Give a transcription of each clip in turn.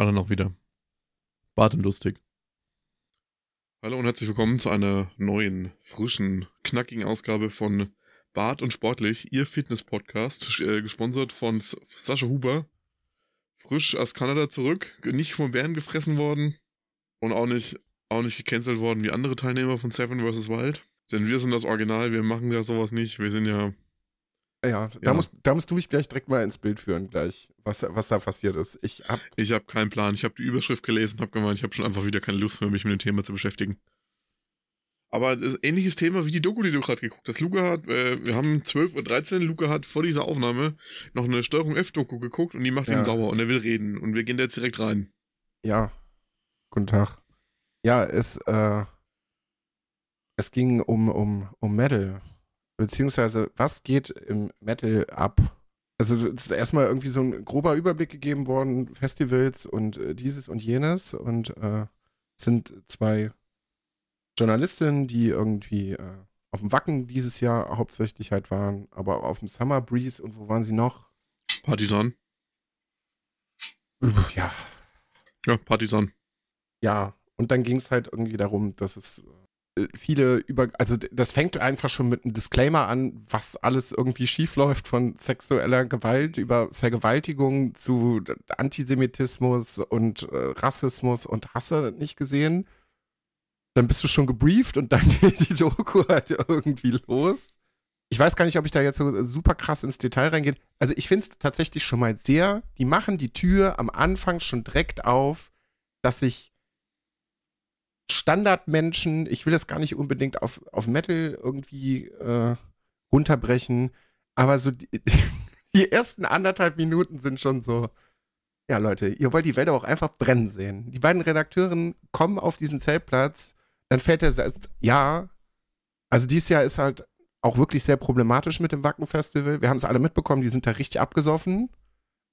Alle noch wieder. Bart und lustig. Hallo und herzlich willkommen zu einer neuen, frischen, knackigen Ausgabe von Bart und Sportlich, Ihr Fitness-Podcast, äh, gesponsert von Sascha Huber. Frisch aus Kanada zurück, nicht von Bären gefressen worden und auch nicht, auch nicht gecancelt worden wie andere Teilnehmer von Seven vs. Wild. Denn wir sind das Original, wir machen ja sowas nicht. Wir sind ja ja, da, ja. Musst, da musst du mich gleich direkt mal ins Bild führen, gleich, was, was da passiert ist. Ich habe ich hab keinen Plan. Ich habe die Überschrift gelesen und habe gemeint, ich habe schon einfach wieder keine Lust mehr, mich mit dem Thema zu beschäftigen. Aber das ähnliches Thema wie die Doku, die du gerade geguckt hast. Luca hat, äh, wir haben 12.13 Uhr, Luca hat vor dieser Aufnahme noch eine Steuerung F-Doku geguckt und die macht ja. ihn sauer und er will reden. Und wir gehen da jetzt direkt rein. Ja. Guten Tag. Ja, es, äh, es ging um, um, um Metal beziehungsweise was geht im Metal ab? Also es ist erstmal irgendwie so ein grober Überblick gegeben worden, Festivals und äh, dieses und jenes und äh, sind zwei Journalistinnen, die irgendwie äh, auf dem Wacken dieses Jahr hauptsächlich halt waren, aber auf dem Summer Breeze und wo waren sie noch? Partisan. Ja. Ja, Partisan. Ja, und dann ging es halt irgendwie darum, dass es äh, viele über, also das fängt einfach schon mit einem Disclaimer an, was alles irgendwie schiefläuft von sexueller Gewalt über Vergewaltigung zu Antisemitismus und äh, Rassismus und Hasse nicht gesehen. Dann bist du schon gebrieft und dann geht die Doku halt irgendwie los. Ich weiß gar nicht, ob ich da jetzt so super krass ins Detail reingehe. Also ich finde es tatsächlich schon mal sehr, die machen die Tür am Anfang schon direkt auf, dass sich Standardmenschen, ich will das gar nicht unbedingt auf, auf Metal irgendwie äh, runterbrechen, aber so die, die ersten anderthalb Minuten sind schon so, ja Leute, ihr wollt die Welt auch einfach brennen sehen. Die beiden Redakteuren kommen auf diesen Zeltplatz, dann fällt der Satz, ja, also dieses Jahr ist halt auch wirklich sehr problematisch mit dem Wacken-Festival. Wir haben es alle mitbekommen, die sind da richtig abgesoffen.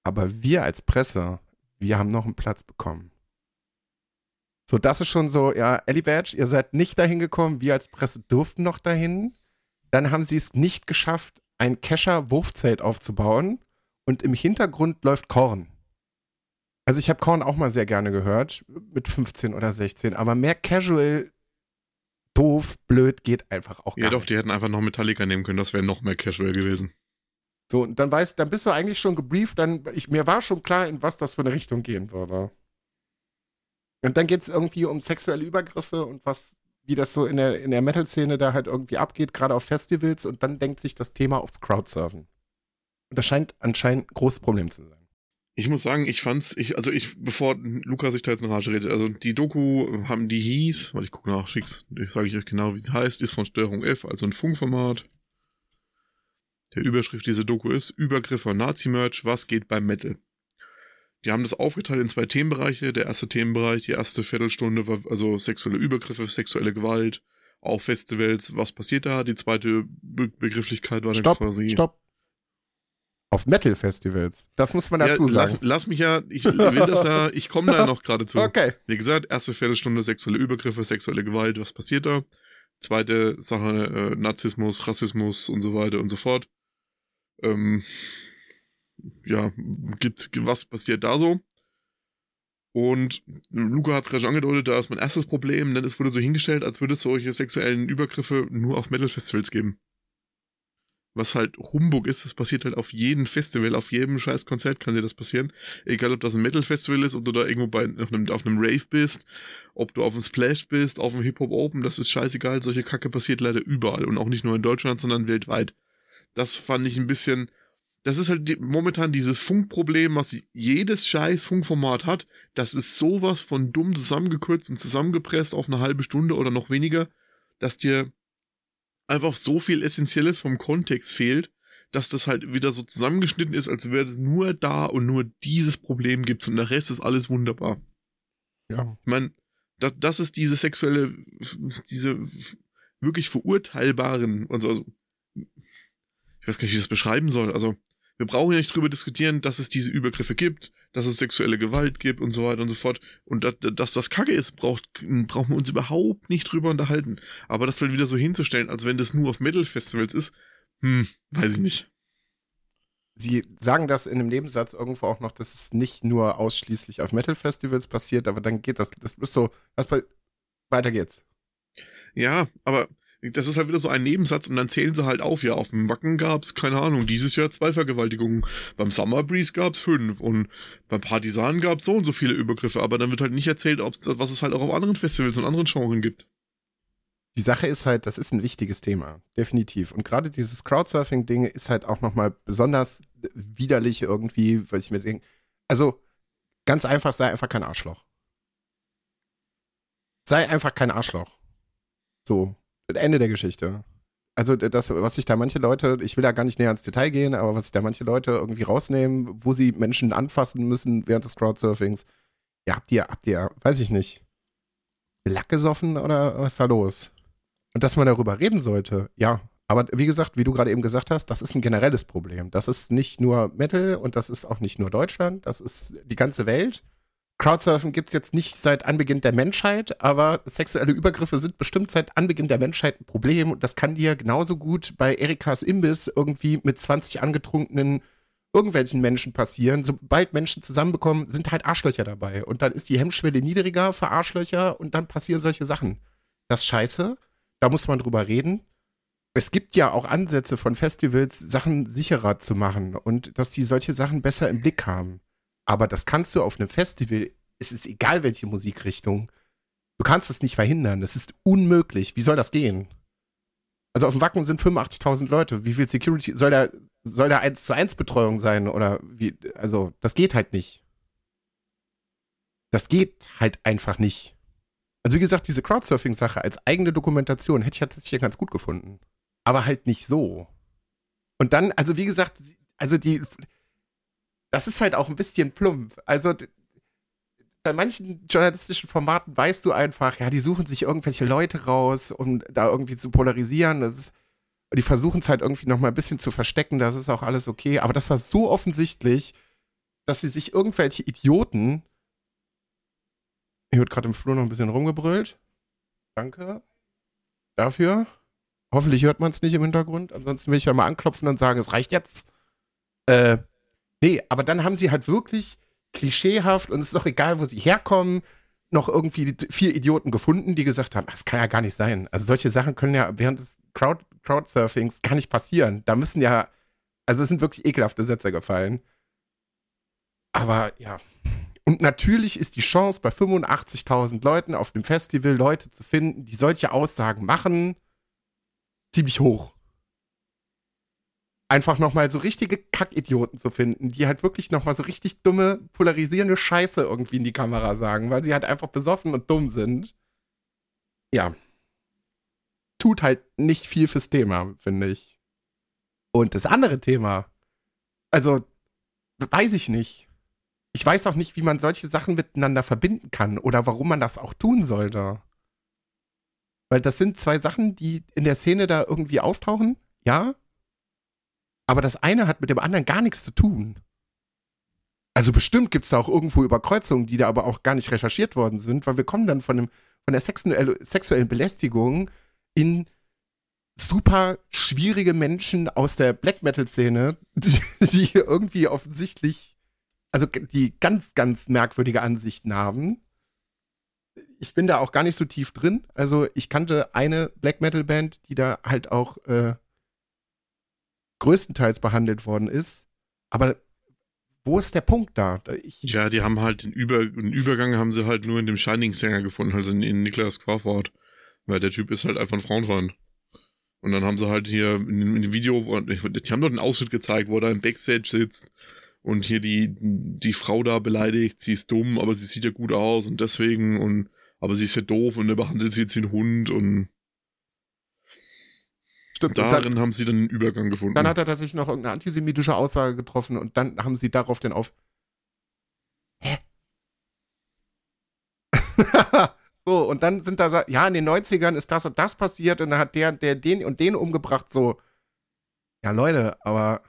Aber wir als Presse, wir haben noch einen Platz bekommen. So, das ist schon so, ja, Ellie Badge, ihr seid nicht dahin gekommen, wir als Presse durften noch dahin. Dann haben sie es nicht geschafft, ein Kescher-Wurfzelt aufzubauen und im Hintergrund läuft Korn. Also ich habe Korn auch mal sehr gerne gehört, mit 15 oder 16, aber mehr Casual, doof, blöd geht einfach auch gar Ja doch, nicht. die hätten einfach noch Metallica nehmen können, das wäre noch mehr Casual gewesen. So, und dann weißt, dann bist du eigentlich schon gebrieft, dann, ich, mir war schon klar, in was das für eine Richtung gehen würde. Und dann geht es irgendwie um sexuelle Übergriffe und was, wie das so in der, in der Metal-Szene da halt irgendwie abgeht, gerade auf Festivals. Und dann denkt sich das Thema aufs Crowdsurfen. Und das scheint anscheinend ein großes Problem zu sein. Ich muss sagen, ich fand's, ich, also ich, bevor Lukas sich da jetzt in Rage redet, also die Doku haben, die hieß, weil ich gucke nach, schick's, sage ich euch genau, wie sie heißt, ist von Steuerung F, also ein Funkformat. Der Überschrift dieser Doku ist Übergriffe Nazi-Merch, was geht beim Metal? Die haben das aufgeteilt in zwei Themenbereiche. Der erste Themenbereich, die erste Viertelstunde war also sexuelle Übergriffe, sexuelle Gewalt, auch Festivals, was passiert da? Die zweite Be Begrifflichkeit war stopp, dann quasi. Stopp. Auf Metal-Festivals. Das muss man dazu ja, sagen. Lass, mich ja, ich will das ja, ich komme da noch gerade zu. Okay. Wie gesagt, erste Viertelstunde sexuelle Übergriffe, sexuelle Gewalt, was passiert da? Zweite Sache, äh, Narzissmus, Rassismus und so weiter und so fort. Ähm, ja, gibt, was passiert da so? Und Luca hat es gerade schon angedeutet, da ist mein erstes Problem, denn es wurde so hingestellt, als würde es solche sexuellen Übergriffe nur auf Metal-Festivals geben. Was halt Humbug ist, das passiert halt auf jedem Festival, auf jedem scheiß Konzert kann dir das passieren. Egal, ob das ein Metal-Festival ist, ob du da irgendwo bei, auf, einem, auf einem Rave bist, ob du auf einem Splash bist, auf einem Hip-Hop Open, das ist scheißegal. Solche Kacke passiert leider überall und auch nicht nur in Deutschland, sondern weltweit. Das fand ich ein bisschen, das ist halt die, momentan dieses Funkproblem, was jedes scheiß Funkformat hat. Das ist sowas von dumm zusammengekürzt und zusammengepresst auf eine halbe Stunde oder noch weniger, dass dir einfach so viel Essentielles vom Kontext fehlt, dass das halt wieder so zusammengeschnitten ist, als wäre es nur da und nur dieses Problem gibt's und der Rest ist alles wunderbar. Ja. Ich meine, das, das ist diese sexuelle, diese wirklich verurteilbaren, also, ich weiß gar nicht, wie ich das beschreiben soll, also, wir brauchen ja nicht drüber diskutieren, dass es diese Übergriffe gibt, dass es sexuelle Gewalt gibt und so weiter und so fort. Und dass, dass das Kacke ist, braucht, brauchen wir uns überhaupt nicht drüber unterhalten. Aber das dann wieder so hinzustellen, als wenn das nur auf Metal-Festivals ist, hm, weiß ich nicht. sie sagen das in einem Nebensatz irgendwo auch noch, dass es nicht nur ausschließlich auf Metal-Festivals passiert, aber dann geht das, das ist so, was bei, weiter geht's. Ja, aber das ist halt wieder so ein Nebensatz und dann zählen sie halt auf, ja, auf dem Wacken gab's, keine Ahnung, dieses Jahr zwei Vergewaltigungen, beim Summer Breeze gab's fünf und beim Partisan gab's so und so viele Übergriffe, aber dann wird halt nicht erzählt, ob's, was es halt auch auf anderen Festivals und anderen Genres gibt. Die Sache ist halt, das ist ein wichtiges Thema, definitiv. Und gerade dieses Crowdsurfing-Ding ist halt auch nochmal besonders widerlich irgendwie, weil ich mir denke, also ganz einfach, sei einfach kein Arschloch. Sei einfach kein Arschloch. So, Ende der Geschichte. Also das, was sich da manche Leute, ich will da gar nicht näher ins Detail gehen, aber was sich da manche Leute irgendwie rausnehmen, wo sie Menschen anfassen müssen während des Crowdsurfings, ja, habt ihr, habt ihr, weiß ich nicht, Lack gesoffen oder was ist da los? Und dass man darüber reden sollte, ja. Aber wie gesagt, wie du gerade eben gesagt hast, das ist ein generelles Problem. Das ist nicht nur Metal und das ist auch nicht nur Deutschland, das ist die ganze Welt. Crowdsurfen gibt es jetzt nicht seit Anbeginn der Menschheit, aber sexuelle Übergriffe sind bestimmt seit Anbeginn der Menschheit ein Problem. Und das kann dir genauso gut bei Erikas Imbiss irgendwie mit 20 angetrunkenen irgendwelchen Menschen passieren. Sobald Menschen zusammenbekommen, sind halt Arschlöcher dabei. Und dann ist die Hemmschwelle niedriger für Arschlöcher und dann passieren solche Sachen. Das ist scheiße. Da muss man drüber reden. Es gibt ja auch Ansätze von Festivals, Sachen sicherer zu machen und dass die solche Sachen besser im Blick haben. Aber das kannst du auf einem Festival, es ist egal welche Musikrichtung, du kannst es nicht verhindern. Das ist unmöglich. Wie soll das gehen? Also auf dem Wacken sind 85.000 Leute. Wie viel Security soll da soll da 1 zu 1 Betreuung sein oder wie also das geht halt nicht. Das geht halt einfach nicht. Also wie gesagt, diese Crowdsurfing Sache als eigene Dokumentation hätte ich tatsächlich ganz gut gefunden, aber halt nicht so. Und dann also wie gesagt, also die das ist halt auch ein bisschen plump. Also bei manchen journalistischen Formaten weißt du einfach, ja, die suchen sich irgendwelche Leute raus, um da irgendwie zu polarisieren. Das ist, die versuchen es halt irgendwie noch mal ein bisschen zu verstecken, das ist auch alles okay. Aber das war so offensichtlich, dass sie sich irgendwelche Idioten. Hier wird gerade im Flur noch ein bisschen rumgebrüllt. Danke dafür. Hoffentlich hört man es nicht im Hintergrund. Ansonsten will ich ja mal anklopfen und sagen, es reicht jetzt. Äh, Nee, aber dann haben sie halt wirklich klischeehaft und es ist doch egal, wo sie herkommen, noch irgendwie vier Idioten gefunden, die gesagt haben, das kann ja gar nicht sein. Also solche Sachen können ja während des Crowd Crowdsurfings gar nicht passieren. Da müssen ja, also es sind wirklich ekelhafte Sätze gefallen. Aber ja. Und natürlich ist die Chance bei 85.000 Leuten auf dem Festival Leute zu finden, die solche Aussagen machen, ziemlich hoch einfach nochmal so richtige Kackidioten zu finden, die halt wirklich nochmal so richtig dumme, polarisierende Scheiße irgendwie in die Kamera sagen, weil sie halt einfach besoffen und dumm sind. Ja. Tut halt nicht viel fürs Thema, finde ich. Und das andere Thema, also, weiß ich nicht. Ich weiß auch nicht, wie man solche Sachen miteinander verbinden kann oder warum man das auch tun sollte. Weil das sind zwei Sachen, die in der Szene da irgendwie auftauchen, ja, aber das eine hat mit dem anderen gar nichts zu tun. Also bestimmt gibt es da auch irgendwo Überkreuzungen, die da aber auch gar nicht recherchiert worden sind, weil wir kommen dann von, dem, von der sexuell, sexuellen Belästigung in super schwierige Menschen aus der Black Metal-Szene, die, die irgendwie offensichtlich, also die ganz, ganz merkwürdige Ansichten haben. Ich bin da auch gar nicht so tief drin. Also ich kannte eine Black Metal-Band, die da halt auch äh, größtenteils behandelt worden ist. Aber wo ist der Punkt da? Ich ja, die haben halt den, Über den Übergang haben sie halt nur in dem Shining-Sänger gefunden, also in, in Niklas Quafort. Weil der Typ ist halt einfach ein Frauenfan. Und dann haben sie halt hier in, in dem Video, die haben dort einen Ausschnitt gezeigt, wo er da im Backstage sitzt und hier die, die Frau da beleidigt, sie ist dumm, aber sie sieht ja gut aus und deswegen und, aber sie ist ja doof und er behandelt sie jetzt ein Hund und Stimmt. Darin dann, haben sie dann einen Übergang gefunden. Dann hat er tatsächlich noch irgendeine antisemitische Aussage getroffen und dann haben sie darauf den auf. Hä? so, und dann sind da, ja, in den 90ern ist das und das passiert und dann hat der, der den und den umgebracht, so. Ja, Leute, aber.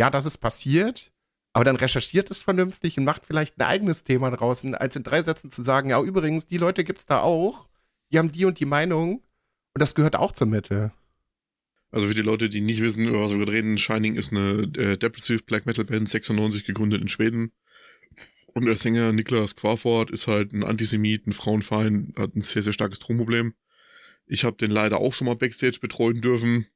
Ja, das ist passiert, aber dann recherchiert es vernünftig und macht vielleicht ein eigenes Thema draußen, als in drei Sätzen zu sagen, ja, übrigens, die Leute gibt's da auch, die haben die und die Meinung und das gehört auch zur Mitte. Also für die Leute, die nicht wissen, über was wir reden, Shining ist eine äh, Depressive Black Metal Band, 96 gegründet in Schweden. Und der Sänger Niklas Quafort ist halt ein Antisemit, ein Frauenfeind, hat ein sehr, sehr starkes Drogenproblem. Ich habe den leider auch schon mal Backstage betreuen dürfen.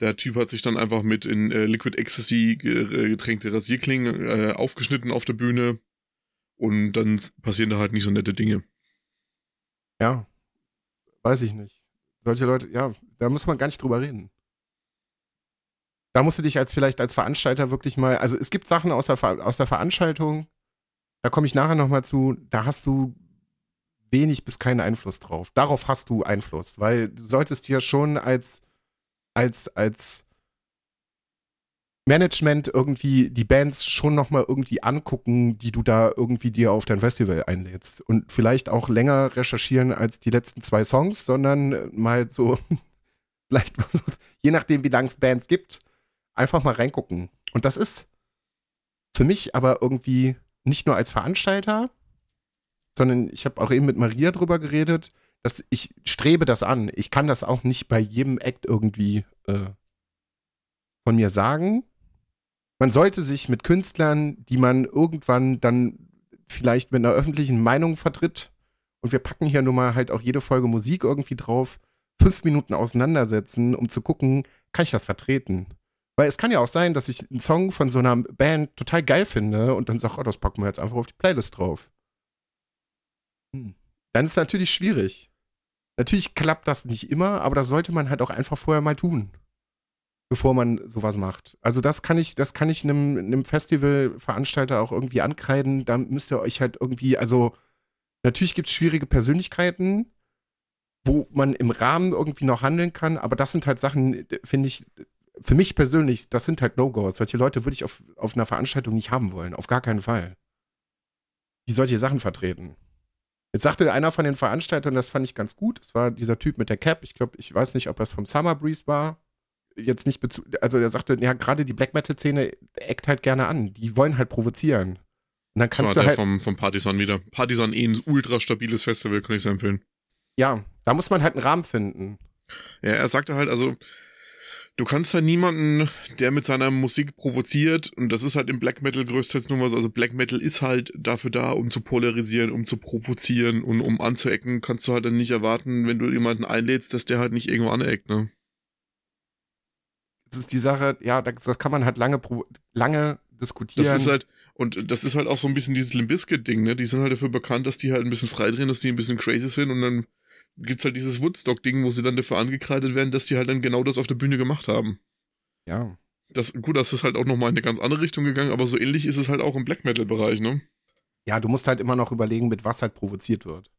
Der Typ hat sich dann einfach mit in äh, Liquid Ecstasy getränkte Rasierklingen äh, aufgeschnitten auf der Bühne. Und dann passieren da halt nicht so nette Dinge. Ja, weiß ich nicht. Solche Leute, ja, da muss man gar nicht drüber reden. Da musst du dich als vielleicht als Veranstalter wirklich mal, also es gibt Sachen aus der, aus der Veranstaltung, da komme ich nachher nochmal zu, da hast du wenig bis keinen Einfluss drauf. Darauf hast du Einfluss, weil du solltest dir schon als, als, als Management irgendwie die Bands schon nochmal irgendwie angucken, die du da irgendwie dir auf dein Festival einlädst. Und vielleicht auch länger recherchieren als die letzten zwei Songs, sondern mal so, vielleicht, je nachdem, wie lange es Bands gibt, einfach mal reingucken. Und das ist für mich aber irgendwie nicht nur als Veranstalter, sondern ich habe auch eben mit Maria drüber geredet, dass ich strebe das an. Ich kann das auch nicht bei jedem Act irgendwie äh, von mir sagen, man sollte sich mit Künstlern, die man irgendwann dann vielleicht mit einer öffentlichen Meinung vertritt, und wir packen hier nun mal halt auch jede Folge Musik irgendwie drauf, fünf Minuten auseinandersetzen, um zu gucken, kann ich das vertreten? Weil es kann ja auch sein, dass ich einen Song von so einer Band total geil finde und dann sage, oh, das packen wir jetzt einfach auf die Playlist drauf. Hm. Dann ist es natürlich schwierig. Natürlich klappt das nicht immer, aber das sollte man halt auch einfach vorher mal tun bevor man sowas macht. Also das kann ich, das kann ich einem, einem Festivalveranstalter auch irgendwie ankreiden. Da müsst ihr euch halt irgendwie, also natürlich gibt es schwierige Persönlichkeiten, wo man im Rahmen irgendwie noch handeln kann, aber das sind halt Sachen, finde ich, für mich persönlich, das sind halt No-Gos. Solche Leute würde ich auf, auf einer Veranstaltung nicht haben wollen. Auf gar keinen Fall. Die solche Sachen vertreten. Jetzt sagte einer von den Veranstaltern, das fand ich ganz gut. Das war dieser Typ mit der Cap. Ich glaube, ich weiß nicht, ob es vom Summer Breeze war jetzt nicht Bezug, also er sagte, ja, gerade die Black Metal-Szene eckt halt gerne an. Die wollen halt provozieren. Und dann kannst das war du halt. vom, vom Partisan wieder. Partisan eh ein ultra stabiles Festival, kann ich sehr empfehlen. Ja, da muss man halt einen Rahmen finden. Ja, er sagte halt, also, du kannst halt niemanden, der mit seiner Musik provoziert, und das ist halt im Black Metal größtenteils nur was, also Black Metal ist halt dafür da, um zu polarisieren, um zu provozieren und um anzuecken, kannst du halt dann nicht erwarten, wenn du jemanden einlädst, dass der halt nicht irgendwo aneckt, ne? Ist die Sache, ja, das, das kann man halt lange, lange diskutieren. Das ist halt, und das ist halt auch so ein bisschen dieses Limbiskit-Ding, ne? Die sind halt dafür bekannt, dass die halt ein bisschen frei drehen, dass die ein bisschen crazy sind und dann gibt's halt dieses Woodstock-Ding, wo sie dann dafür angekreidet werden, dass die halt dann genau das auf der Bühne gemacht haben. Ja. Das, gut, das ist halt auch nochmal in eine ganz andere Richtung gegangen, aber so ähnlich ist es halt auch im Black Metal-Bereich, ne? Ja, du musst halt immer noch überlegen, mit was halt provoziert wird.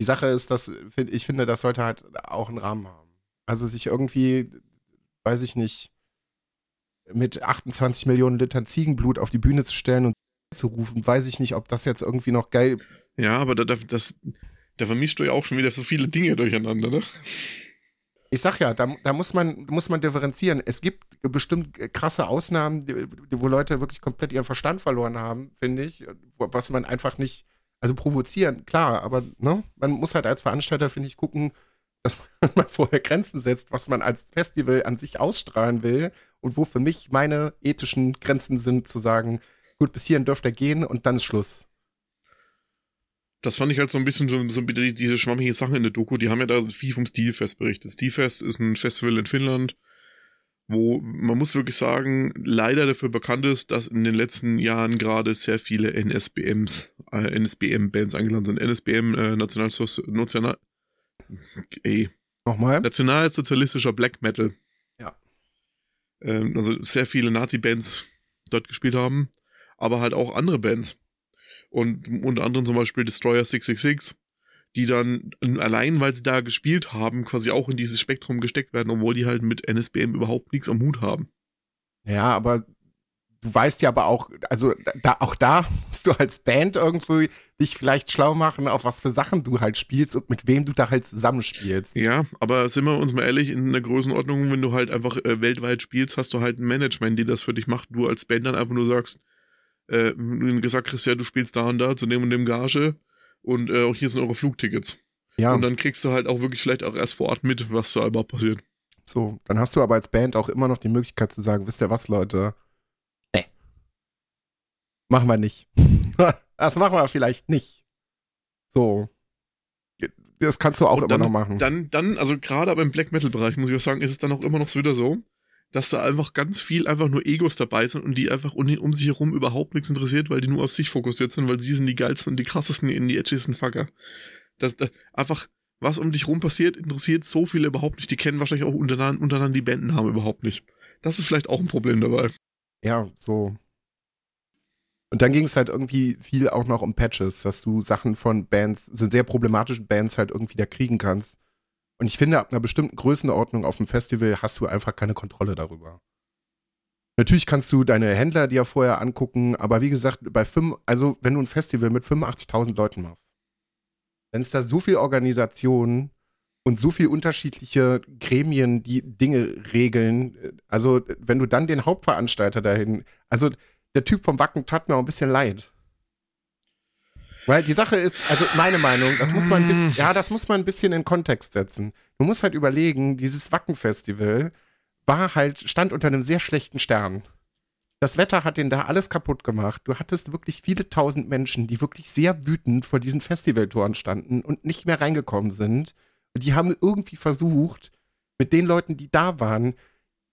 Die Sache ist, dass ich finde, das sollte halt auch einen Rahmen haben. Also sich irgendwie weiß ich nicht, mit 28 Millionen Litern Ziegenblut auf die Bühne zu stellen und zu rufen, weiß ich nicht, ob das jetzt irgendwie noch geil. Ja, aber da, das, da vermischt du ja auch schon wieder so viele Dinge durcheinander, ne? Ich sag ja, da, da muss man, muss man differenzieren. Es gibt bestimmt krasse Ausnahmen, die, wo Leute wirklich komplett ihren Verstand verloren haben, finde ich, was man einfach nicht, also provozieren, klar, aber ne, man muss halt als Veranstalter, finde ich, gucken, dass man vorher Grenzen setzt, was man als Festival an sich ausstrahlen will und wo für mich meine ethischen Grenzen sind, zu sagen, gut, bis hierhin dürft ihr gehen und dann ist Schluss. Das fand ich halt so ein bisschen so, so diese schwammige Sache in der Doku. Die haben ja da viel vom Stilfest berichtet. Stilfest ist ein Festival in Finnland, wo man muss wirklich sagen, leider dafür bekannt ist, dass in den letzten Jahren gerade sehr viele NSBMs, äh, NSBM-Bands eingeladen sind. NSBM, äh, National, ey. Nochmal? Nationalsozialistischer Black Metal. Ja. Ähm, also sehr viele Nazi-Bands dort gespielt haben, aber halt auch andere Bands. Und unter anderem zum Beispiel Destroyer 666, die dann allein, weil sie da gespielt haben, quasi auch in dieses Spektrum gesteckt werden, obwohl die halt mit NSBM überhaupt nichts am Hut haben. Ja, aber du weißt ja aber auch, also da, auch da musst du als Band irgendwie dich vielleicht schlau machen, auf was für Sachen du halt spielst und mit wem du da halt zusammenspielst. Ja, aber sind wir uns mal ehrlich, in einer Größenordnung, wenn du halt einfach äh, weltweit spielst, hast du halt ein Management, die das für dich macht. Du als Band dann einfach nur sagst, äh, gesagt kriegst, ja, du spielst da und da zu dem und dem Gage und äh, auch hier sind eure Flugtickets. Ja. Und dann kriegst du halt auch wirklich vielleicht auch erst vor Ort mit, was da überhaupt passiert. So, dann hast du aber als Band auch immer noch die Möglichkeit zu sagen, wisst ihr was, Leute? Machen wir nicht. das machen wir vielleicht nicht. So. Das kannst du auch Und immer dann, noch machen. Dann, dann, also gerade aber im Black Metal Bereich muss ich auch sagen, ist es dann auch immer noch so wieder so, dass da einfach ganz viel einfach nur Egos dabei sind und die einfach um, um sich herum überhaupt nichts interessiert, weil die nur auf sich fokussiert sind, weil sie sind die geilsten und die krassesten in die edgiesten Fucker. Das, das einfach, was um dich rum passiert, interessiert so viele überhaupt nicht. Die kennen wahrscheinlich auch untereinander, untereinander die Bandennamen überhaupt nicht. Das ist vielleicht auch ein Problem dabei. Ja, so. Und dann ging es halt irgendwie viel auch noch um Patches, dass du Sachen von Bands, sind sehr problematischen Bands halt irgendwie da kriegen kannst. Und ich finde, ab einer bestimmten Größenordnung auf dem Festival hast du einfach keine Kontrolle darüber. Natürlich kannst du deine Händler dir vorher angucken, aber wie gesagt, bei fünf, also wenn du ein Festival mit 85.000 Leuten machst, wenn es da so viel Organisationen und so viel unterschiedliche Gremien, die Dinge regeln, also wenn du dann den Hauptveranstalter dahin, also der Typ vom Wacken tat mir auch ein bisschen leid. Weil die Sache ist, also meine Meinung, das muss man ein bisschen, ja, das muss man ein bisschen in Kontext setzen. Du musst halt überlegen, dieses Wacken-Festival war halt, stand unter einem sehr schlechten Stern. Das Wetter hat den da alles kaputt gemacht. Du hattest wirklich viele tausend Menschen, die wirklich sehr wütend vor diesen Festivaltoren standen und nicht mehr reingekommen sind. Und die haben irgendwie versucht, mit den Leuten, die da waren,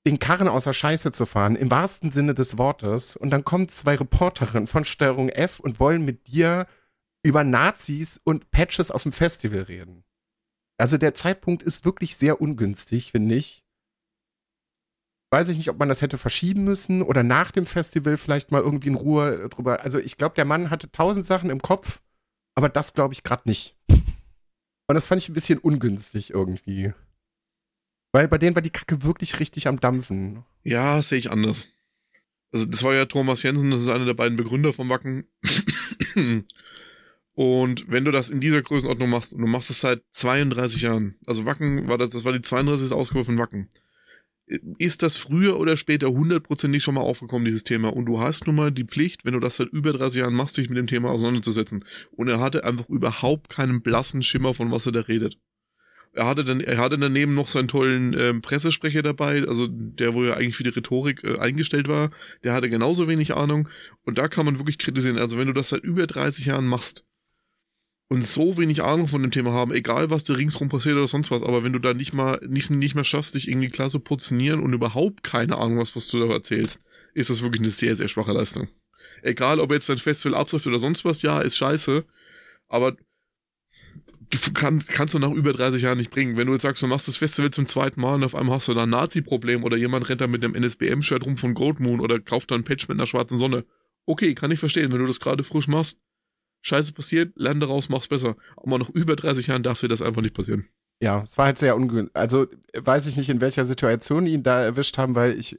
den Karren aus der Scheiße zu fahren, im wahrsten Sinne des Wortes. Und dann kommen zwei Reporterinnen von Steuerung F und wollen mit dir über Nazis und Patches auf dem Festival reden. Also der Zeitpunkt ist wirklich sehr ungünstig, finde ich. Weiß ich nicht, ob man das hätte verschieben müssen oder nach dem Festival vielleicht mal irgendwie in Ruhe drüber. Also ich glaube, der Mann hatte tausend Sachen im Kopf, aber das glaube ich gerade nicht. Und das fand ich ein bisschen ungünstig irgendwie. Weil bei denen war die Kacke wirklich richtig am Dampfen. Ja, sehe ich anders. Also das war ja Thomas Jensen, das ist einer der beiden Begründer vom Wacken. Und wenn du das in dieser Größenordnung machst und du machst es seit 32 Jahren, also Wacken war das, das war die 32. Ausgabe von Wacken, ist das früher oder später hundertprozentig schon mal aufgekommen, dieses Thema. Und du hast nun mal die Pflicht, wenn du das seit über 30 Jahren machst, dich mit dem Thema auseinanderzusetzen. Und er hatte einfach überhaupt keinen blassen Schimmer, von was er da redet. Er hatte dann, er hatte daneben noch seinen tollen ähm, Pressesprecher dabei, also der, wo er eigentlich für die Rhetorik äh, eingestellt war, der hatte genauso wenig Ahnung. Und da kann man wirklich kritisieren. Also wenn du das seit über 30 Jahren machst, und so wenig Ahnung von dem Thema haben, egal was da ringsrum passiert oder sonst was, aber wenn du da nicht mal, nicht, nicht mehr schaffst, dich irgendwie klar zu positionieren und überhaupt keine Ahnung hast, was du da erzählst, ist das wirklich eine sehr, sehr schwache Leistung. Egal, ob jetzt dein Festival abläuft oder sonst was, ja, ist scheiße, aber kann, kannst du nach über 30 Jahren nicht bringen. Wenn du jetzt sagst, du machst das Festival zum zweiten Mal und auf einmal hast du da ein Nazi-Problem oder jemand rennt da mit einem NSBM-Shirt rum von Goldmoon oder kauft da ein Patch mit einer schwarzen Sonne. Okay, kann ich verstehen, wenn du das gerade frisch machst, Scheiße passiert, lerne daraus, mach's besser. Aber noch über 30 Jahren darf dir das einfach nicht passieren. Ja, es war halt sehr ungünstig. Also weiß ich nicht, in welcher Situation ihn da erwischt haben, weil ich,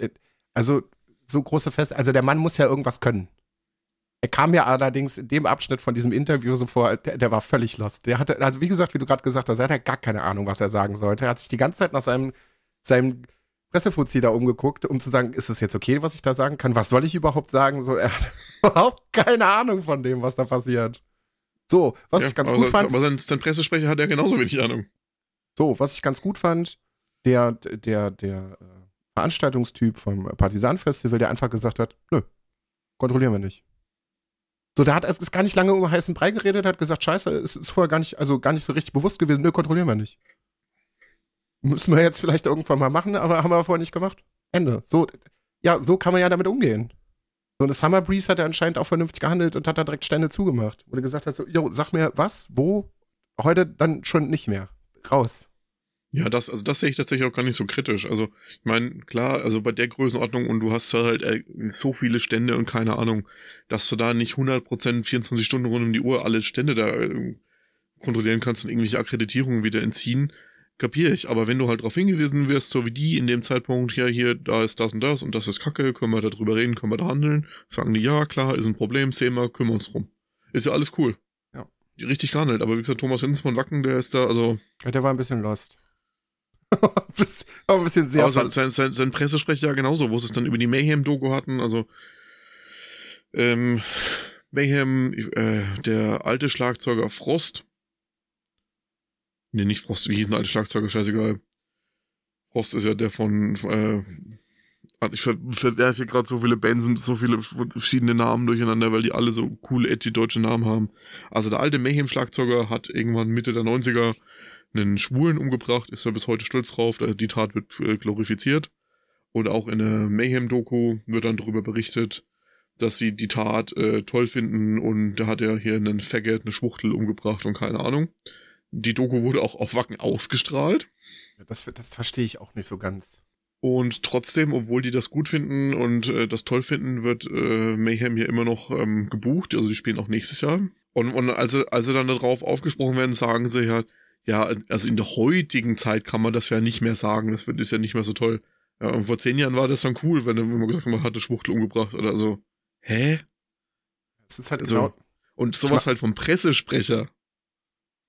also so große Feste, also der Mann muss ja irgendwas können. Er kam ja allerdings in dem Abschnitt von diesem Interview so vor, der, der war völlig lost. Der hatte, also wie gesagt, wie du gerade gesagt hast, er hatte gar keine Ahnung, was er sagen sollte. Er hat sich die ganze Zeit nach seinem, seinem Pressefuzzi da umgeguckt, um zu sagen, ist es jetzt okay, was ich da sagen kann? Was soll ich überhaupt sagen? So, er hat überhaupt keine Ahnung von dem, was da passiert. So, was Ja, ich ganz gut sein, fand. Aber sein, sein Pressesprecher hat ja genauso wenig Ahnung. So, was ich ganz gut fand, der, der, der äh, Veranstaltungstyp vom Partisan-Festival, der einfach gesagt hat, nö, kontrollieren wir nicht. So, der hat ist gar nicht lange um heißen Brei geredet, hat gesagt, scheiße, es ist vorher gar nicht, also gar nicht so richtig bewusst gewesen, nö, kontrollieren wir nicht. Müssen wir jetzt vielleicht irgendwann mal machen, aber haben wir vorher nicht gemacht. Ende. So, ja, so kann man ja damit umgehen. So, das Summer Breeze hat er anscheinend auch vernünftig gehandelt und hat da direkt Stände zugemacht. Wo er gesagt hat, so, jo, sag mir was, wo, heute dann schon nicht mehr. Raus. Ja, das, also das sehe ich tatsächlich auch gar nicht so kritisch. Also, ich meine, klar, also bei der Größenordnung und du hast halt äh, so viele Stände und keine Ahnung, dass du da nicht 100% 24 Stunden rund um die Uhr alle Stände da äh, kontrollieren kannst und irgendwelche Akkreditierungen wieder entziehen, kapiere ich. Aber wenn du halt darauf hingewiesen wirst, so wie die in dem Zeitpunkt, ja, hier, da ist das und das und das ist Kacke, können wir da drüber reden, können wir da handeln, sagen die, ja, klar, ist ein Problem, kümmern wir uns drum. Ist ja alles cool. Ja. Richtig gehandelt, aber wie gesagt, Thomas Hinz von Wacken, der ist da, also, Ja, der war ein bisschen lost. Aber ein bisschen sehr aber sein, sein, sein, sein Pressesprecher ja genauso, wo sie es dann über die Mayhem-Doku hatten, also ähm, Mayhem, äh, der alte Schlagzeuger Frost, nee, nicht Frost, wie hieß der alte Schlagzeuger, scheißegal, Horst ist ja der von, äh, ich verwerfe gerade so viele Bands und so viele verschiedene Namen durcheinander, weil die alle so coole, edgy deutsche Namen haben. Also der alte Mayhem-Schlagzeuger hat irgendwann Mitte der 90er einen Schwulen umgebracht, ist er bis heute stolz drauf, die Tat wird äh, glorifiziert. Und auch in der Mayhem-Doku wird dann darüber berichtet, dass sie die Tat äh, toll finden und da hat er hier einen Faggot, eine Schwuchtel umgebracht und keine Ahnung. Die Doku wurde auch auf Wacken ausgestrahlt. Das, das verstehe ich auch nicht so ganz. Und trotzdem, obwohl die das gut finden und äh, das toll finden, wird äh, Mayhem hier immer noch ähm, gebucht. Also die spielen auch nächstes Jahr. Und, und als, sie, als sie dann darauf aufgesprochen werden, sagen sie ja, ja, also in der heutigen Zeit kann man das ja nicht mehr sagen. Das wird, ist ja nicht mehr so toll. Ja, und vor zehn Jahren war das dann cool, wenn, man gesagt hat, man hatte Schwuchtel umgebracht oder so. Hä? Das ist halt also, genau. Und sowas halt vom Pressesprecher.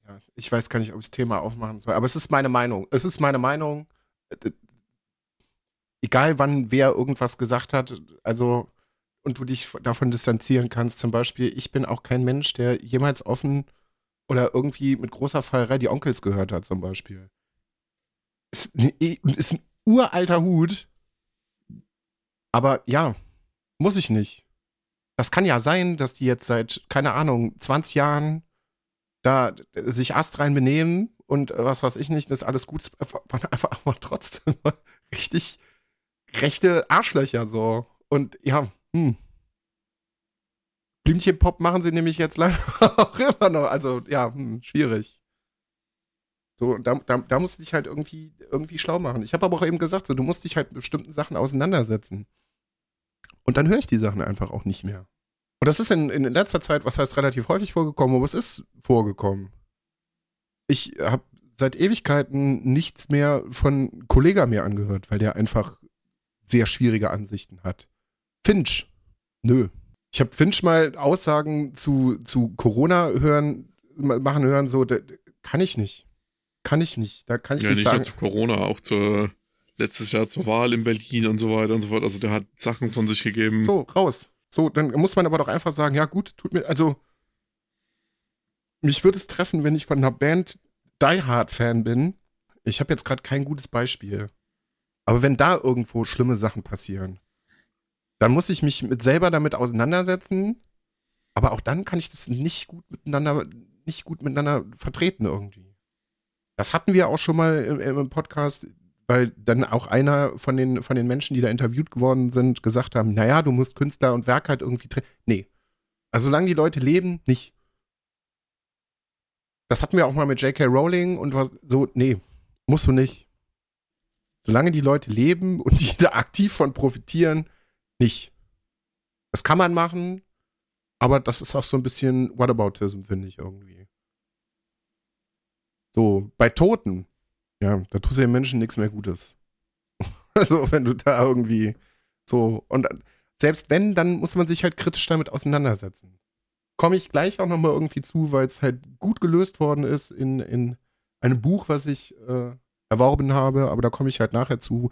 Ja, ich weiß gar nicht, ob ich das Thema aufmachen soll, aber es ist meine Meinung. Es ist meine Meinung egal wann wer irgendwas gesagt hat, also und du dich davon distanzieren kannst. Zum Beispiel, ich bin auch kein Mensch, der jemals offen oder irgendwie mit großer Feierei die Onkels gehört hat, zum Beispiel. Ist, ist ein uralter Hut. Aber ja, muss ich nicht. Das kann ja sein, dass die jetzt seit, keine Ahnung, 20 Jahren da sich astrein benehmen und was weiß ich nicht, das ist alles gut, waren einfach aber trotzdem richtig rechte Arschlöcher so. Und ja, hm. Blümchenpop machen sie nämlich jetzt leider auch immer noch. Also, ja, hm, schwierig. So, da, da, da musst du dich halt irgendwie, irgendwie schlau machen. Ich habe aber auch eben gesagt, so, du musst dich halt mit bestimmten Sachen auseinandersetzen. Und dann höre ich die Sachen einfach auch nicht mehr. Und das ist in, in letzter Zeit, was heißt relativ häufig vorgekommen, aber es ist vorgekommen. Ich habe seit Ewigkeiten nichts mehr von Kollega mir angehört, weil der einfach sehr schwierige Ansichten hat. Finch, nö. Ich habe Finch mal Aussagen zu, zu Corona hören, machen hören, so, da, kann ich nicht. Kann ich nicht. Da kann ich ja, nicht, nicht sagen. Zu Corona, auch zur letztes Jahr zur Wahl in Berlin und so weiter und so fort. Also der hat Sachen von sich gegeben. So, raus. So, dann muss man aber doch einfach sagen, ja gut, tut mir, also mich würde es treffen, wenn ich von einer Band Die Hard Fan bin. Ich habe jetzt gerade kein gutes Beispiel. Aber wenn da irgendwo schlimme Sachen passieren, dann muss ich mich mit selber damit auseinandersetzen. Aber auch dann kann ich das nicht gut miteinander, nicht gut miteinander vertreten irgendwie. Das hatten wir auch schon mal im, im Podcast, weil dann auch einer von den, von den Menschen, die da interviewt geworden sind, gesagt haben, naja, du musst Künstler und Werk halt irgendwie trennen. Nee. Also solange die Leute leben, nicht. Das hatten wir auch mal mit J.K. Rowling und was so, nee, musst du nicht. Solange die Leute leben und die da aktiv von profitieren, nicht. Das kann man machen, aber das ist auch so ein bisschen Whataboutism, finde ich irgendwie. So, bei Toten, ja, da tust du den Menschen nichts mehr Gutes. also, wenn du da irgendwie so, und selbst wenn, dann muss man sich halt kritisch damit auseinandersetzen. Komme ich gleich auch nochmal irgendwie zu, weil es halt gut gelöst worden ist in, in einem Buch, was ich äh, erworben habe, aber da komme ich halt nachher zu,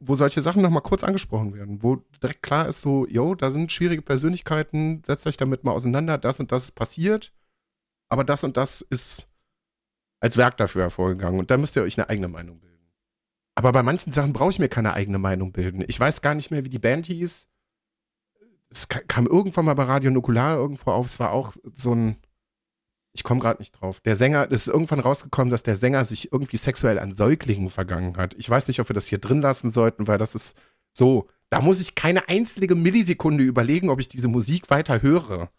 wo, solche Sachen nochmal kurz angesprochen werden, wo direkt klar ist so, yo, da sind schwierige Persönlichkeiten, setzt euch damit mal auseinander, das und das ist passiert, aber das und das ist als Werk dafür hervorgegangen und da müsst ihr euch eine eigene Meinung bilden. Aber bei manchen Sachen brauche ich mir keine eigene Meinung bilden. Ich weiß gar nicht mehr, wie die Band hieß. Es kam irgendwann mal bei Radio Nukular irgendwo auf. Es war auch so ein, ich komme gerade nicht drauf. Der Sänger, es ist irgendwann rausgekommen, dass der Sänger sich irgendwie sexuell an Säuglingen vergangen hat. Ich weiß nicht, ob wir das hier drin lassen sollten, weil das ist so, da muss ich keine einzige Millisekunde überlegen, ob ich diese Musik weiter höre.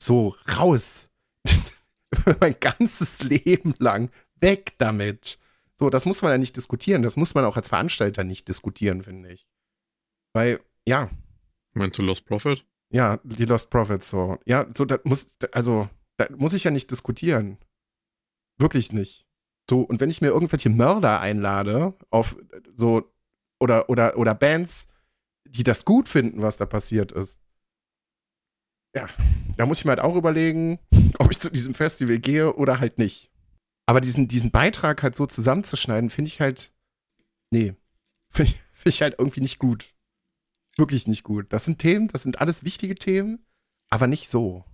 So, raus. mein ganzes Leben lang. Weg damit. So, das muss man ja nicht diskutieren. Das muss man auch als Veranstalter nicht diskutieren, finde ich. Weil, ja. Meinst du Lost Prophet? Ja, die Lost Prophets so. Ja, so, das muss, also, da muss ich ja nicht diskutieren. Wirklich nicht. So, und wenn ich mir irgendwelche Mörder einlade, auf so, oder, oder, oder Bands, die das gut finden, was da passiert ist, ja, da muss ich mir halt auch überlegen, ob ich zu diesem Festival gehe oder halt nicht. Aber diesen, diesen Beitrag halt so zusammenzuschneiden, finde ich halt, nee, finde ich, find ich halt irgendwie nicht gut. Wirklich nicht gut. Das sind Themen, das sind alles wichtige Themen, aber nicht so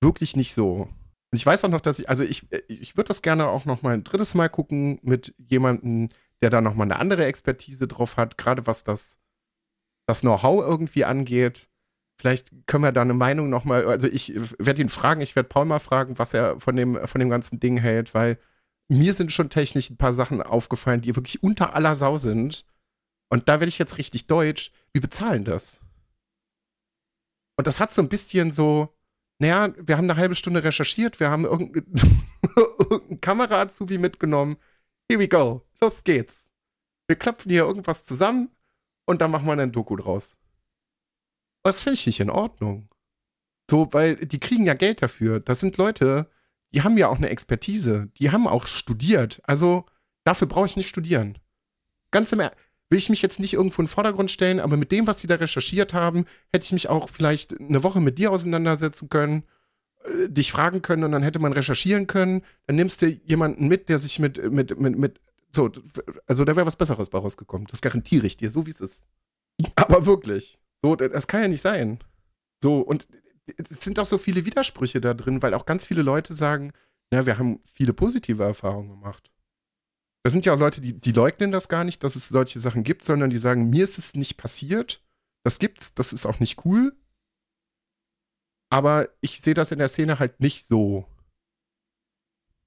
wirklich nicht so. Und ich weiß auch noch, dass ich, also ich, ich würde das gerne auch noch mal ein drittes Mal gucken mit jemandem, der da nochmal eine andere Expertise drauf hat, gerade was das, das Know-how irgendwie angeht. Vielleicht können wir da eine Meinung nochmal, also ich werde ihn fragen, ich werde Paul mal fragen, was er von dem, von dem ganzen Ding hält, weil mir sind schon technisch ein paar Sachen aufgefallen, die wirklich unter aller Sau sind. Und da werde ich jetzt richtig deutsch. Wir bezahlen das. Und das hat so ein bisschen so, naja, wir haben eine halbe Stunde recherchiert, wir haben irgendeinen irgendein Kamera-Azubi mitgenommen. Here we go, los geht's. Wir klopfen hier irgendwas zusammen und dann machen wir ein Doku draus. Und das finde ich nicht in Ordnung. So, weil die kriegen ja Geld dafür. Das sind Leute, die haben ja auch eine Expertise. Die haben auch studiert. Also dafür brauche ich nicht studieren. Ganz im Ernst will ich mich jetzt nicht irgendwo in den Vordergrund stellen, aber mit dem, was sie da recherchiert haben, hätte ich mich auch vielleicht eine Woche mit dir auseinandersetzen können, äh, dich fragen können und dann hätte man recherchieren können. Dann nimmst du jemanden mit, der sich mit, mit, mit, mit, so, also da wäre was Besseres bei rausgekommen. Das garantiere ich dir, so wie es ist. Aber wirklich. So, das kann ja nicht sein. So, und es sind auch so viele Widersprüche da drin, weil auch ganz viele Leute sagen, na, wir haben viele positive Erfahrungen gemacht. Das sind ja auch Leute, die, die leugnen das gar nicht, dass es solche Sachen gibt, sondern die sagen, mir ist es nicht passiert. Das gibt's, das ist auch nicht cool. Aber ich sehe das in der Szene halt nicht so.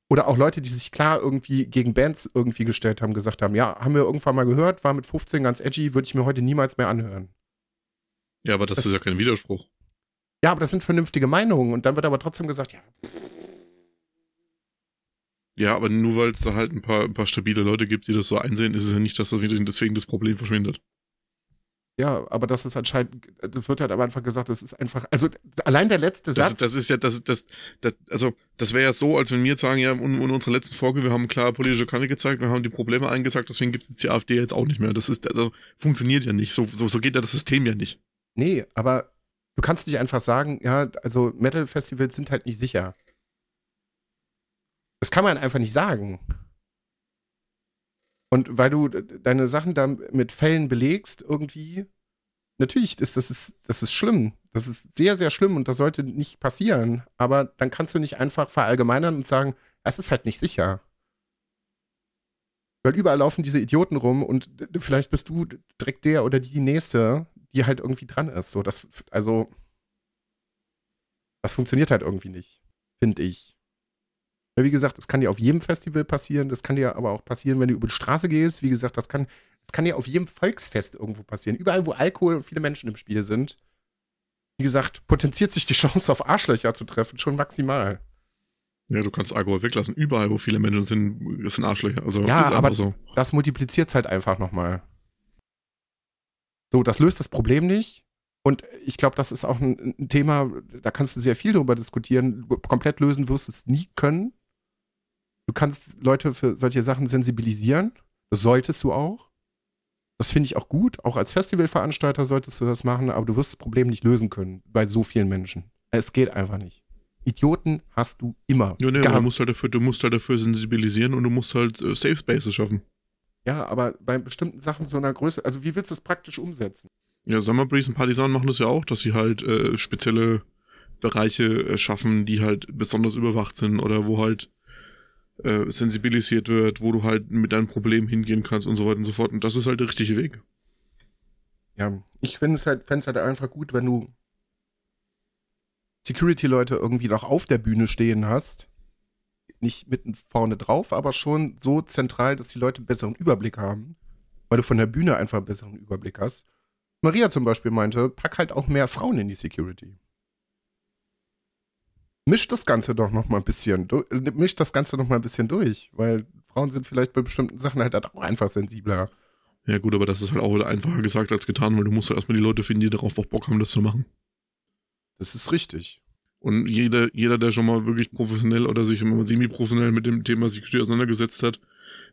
Oder auch Leute, die sich klar irgendwie gegen Bands irgendwie gestellt haben, gesagt haben, ja, haben wir irgendwann mal gehört, war mit 15 ganz edgy, würde ich mir heute niemals mehr anhören. Ja, aber das, das ist ja kein Widerspruch. Ja, aber das sind vernünftige Meinungen und dann wird aber trotzdem gesagt, ja, ja, aber nur weil es da halt ein paar, ein paar stabile Leute gibt, die das so einsehen, ist es ja nicht, dass das deswegen das Problem verschwindet. Ja, aber das ist anscheinend, das wird halt aber einfach gesagt, das ist einfach, also allein der letzte das, Satz. Das ist ja, das, das, das also das wäre ja so, als wenn wir jetzt sagen, ja, in, in unserer letzten Folge, wir haben klar politische Kante gezeigt, wir haben die Probleme eingesagt, deswegen gibt es die AfD jetzt auch nicht mehr. Das ist, also funktioniert ja nicht. So, so, so geht ja das System ja nicht. Nee, aber du kannst nicht einfach sagen, ja, also Metal-Festivals sind halt nicht sicher. Das kann man einfach nicht sagen. Und weil du deine Sachen da mit Fällen belegst, irgendwie, natürlich ist das ist, das ist schlimm. Das ist sehr, sehr schlimm und das sollte nicht passieren. Aber dann kannst du nicht einfach verallgemeinern und sagen, es ist halt nicht sicher. Weil überall laufen diese Idioten rum und vielleicht bist du direkt der oder die Nächste, die halt irgendwie dran ist. So, das, also, das funktioniert halt irgendwie nicht, finde ich. Wie gesagt, das kann dir auf jedem Festival passieren, das kann dir aber auch passieren, wenn du über die Straße gehst. Wie gesagt, das kann, das kann dir auf jedem Volksfest irgendwo passieren. Überall, wo Alkohol und viele Menschen im Spiel sind. Wie gesagt, potenziert sich die Chance, auf Arschlöcher zu treffen, schon maximal. Ja, du kannst Alkohol weglassen. Überall, wo viele Menschen sind, sind Arschlöcher. Also, ja, aber so. das multipliziert es halt einfach nochmal. So, das löst das Problem nicht. Und ich glaube, das ist auch ein, ein, Thema, da kannst du sehr viel darüber diskutieren. Komplett lösen wirst du es nie können. Du kannst Leute für solche Sachen sensibilisieren. Das solltest du auch. Das finde ich auch gut. Auch als Festivalveranstalter solltest du das machen, aber du wirst das Problem nicht lösen können bei so vielen Menschen. Es geht einfach nicht. Idioten hast du immer. Ja, nee, du musst halt dafür, du musst halt dafür sensibilisieren und du musst halt äh, Safe Spaces schaffen. Ja, aber bei bestimmten Sachen so einer Größe, also wie willst du das praktisch umsetzen? Ja, Summer Breeze und Partisan machen das ja auch, dass sie halt äh, spezielle Bereiche äh, schaffen, die halt besonders überwacht sind oder wo halt äh, sensibilisiert wird, wo du halt mit deinem Problem hingehen kannst und so weiter und so fort. Und das ist halt der richtige Weg. Ja, ich finde es halt, es halt einfach gut, wenn du Security-Leute irgendwie noch auf der Bühne stehen hast. Nicht mitten vorne drauf, aber schon so zentral, dass die Leute einen besseren Überblick haben. Weil du von der Bühne einfach einen besseren Überblick hast. Maria zum Beispiel meinte, pack halt auch mehr Frauen in die Security mischt das Ganze doch noch mal ein bisschen, mischt das Ganze noch mal ein bisschen durch, weil Frauen sind vielleicht bei bestimmten Sachen halt, auch einfach sensibler. Ja gut, aber das ist halt auch einfacher gesagt als getan, weil du musst ja erstmal die Leute finden, die darauf auch Bock haben, das zu machen. Das ist richtig. Und jeder, jeder, der schon mal wirklich professionell oder sich immer semi-professionell mit dem Thema Security auseinandergesetzt hat,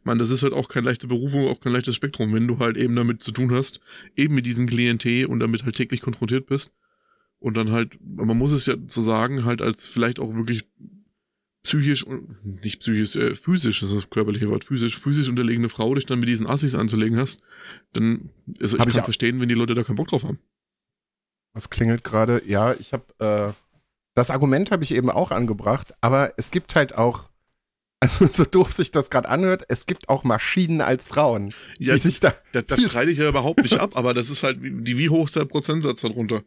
man, das ist halt auch kein leichter Berufung, auch kein leichtes Spektrum, wenn du halt eben damit zu tun hast, eben mit diesem Klientel und damit halt täglich konfrontiert bist und dann halt, man muss es ja so sagen, halt als vielleicht auch wirklich psychisch, nicht psychisch, äh, physisch, das ist das körperliche Wort, physisch, physisch unterlegene Frau dich dann mit diesen Assis anzulegen hast, dann, also Hab ich kann ich verstehen, wenn die Leute da keinen Bock drauf haben. Was klingelt gerade? Ja, ich habe, äh, das Argument habe ich eben auch angebracht, aber es gibt halt auch Also so doof sich das gerade anhört, es gibt auch Maschinen als Frauen. Ja, die sich da, das, das streite ich ja überhaupt nicht ab, aber das ist halt, wie, die, wie hoch ist der Prozentsatz darunter?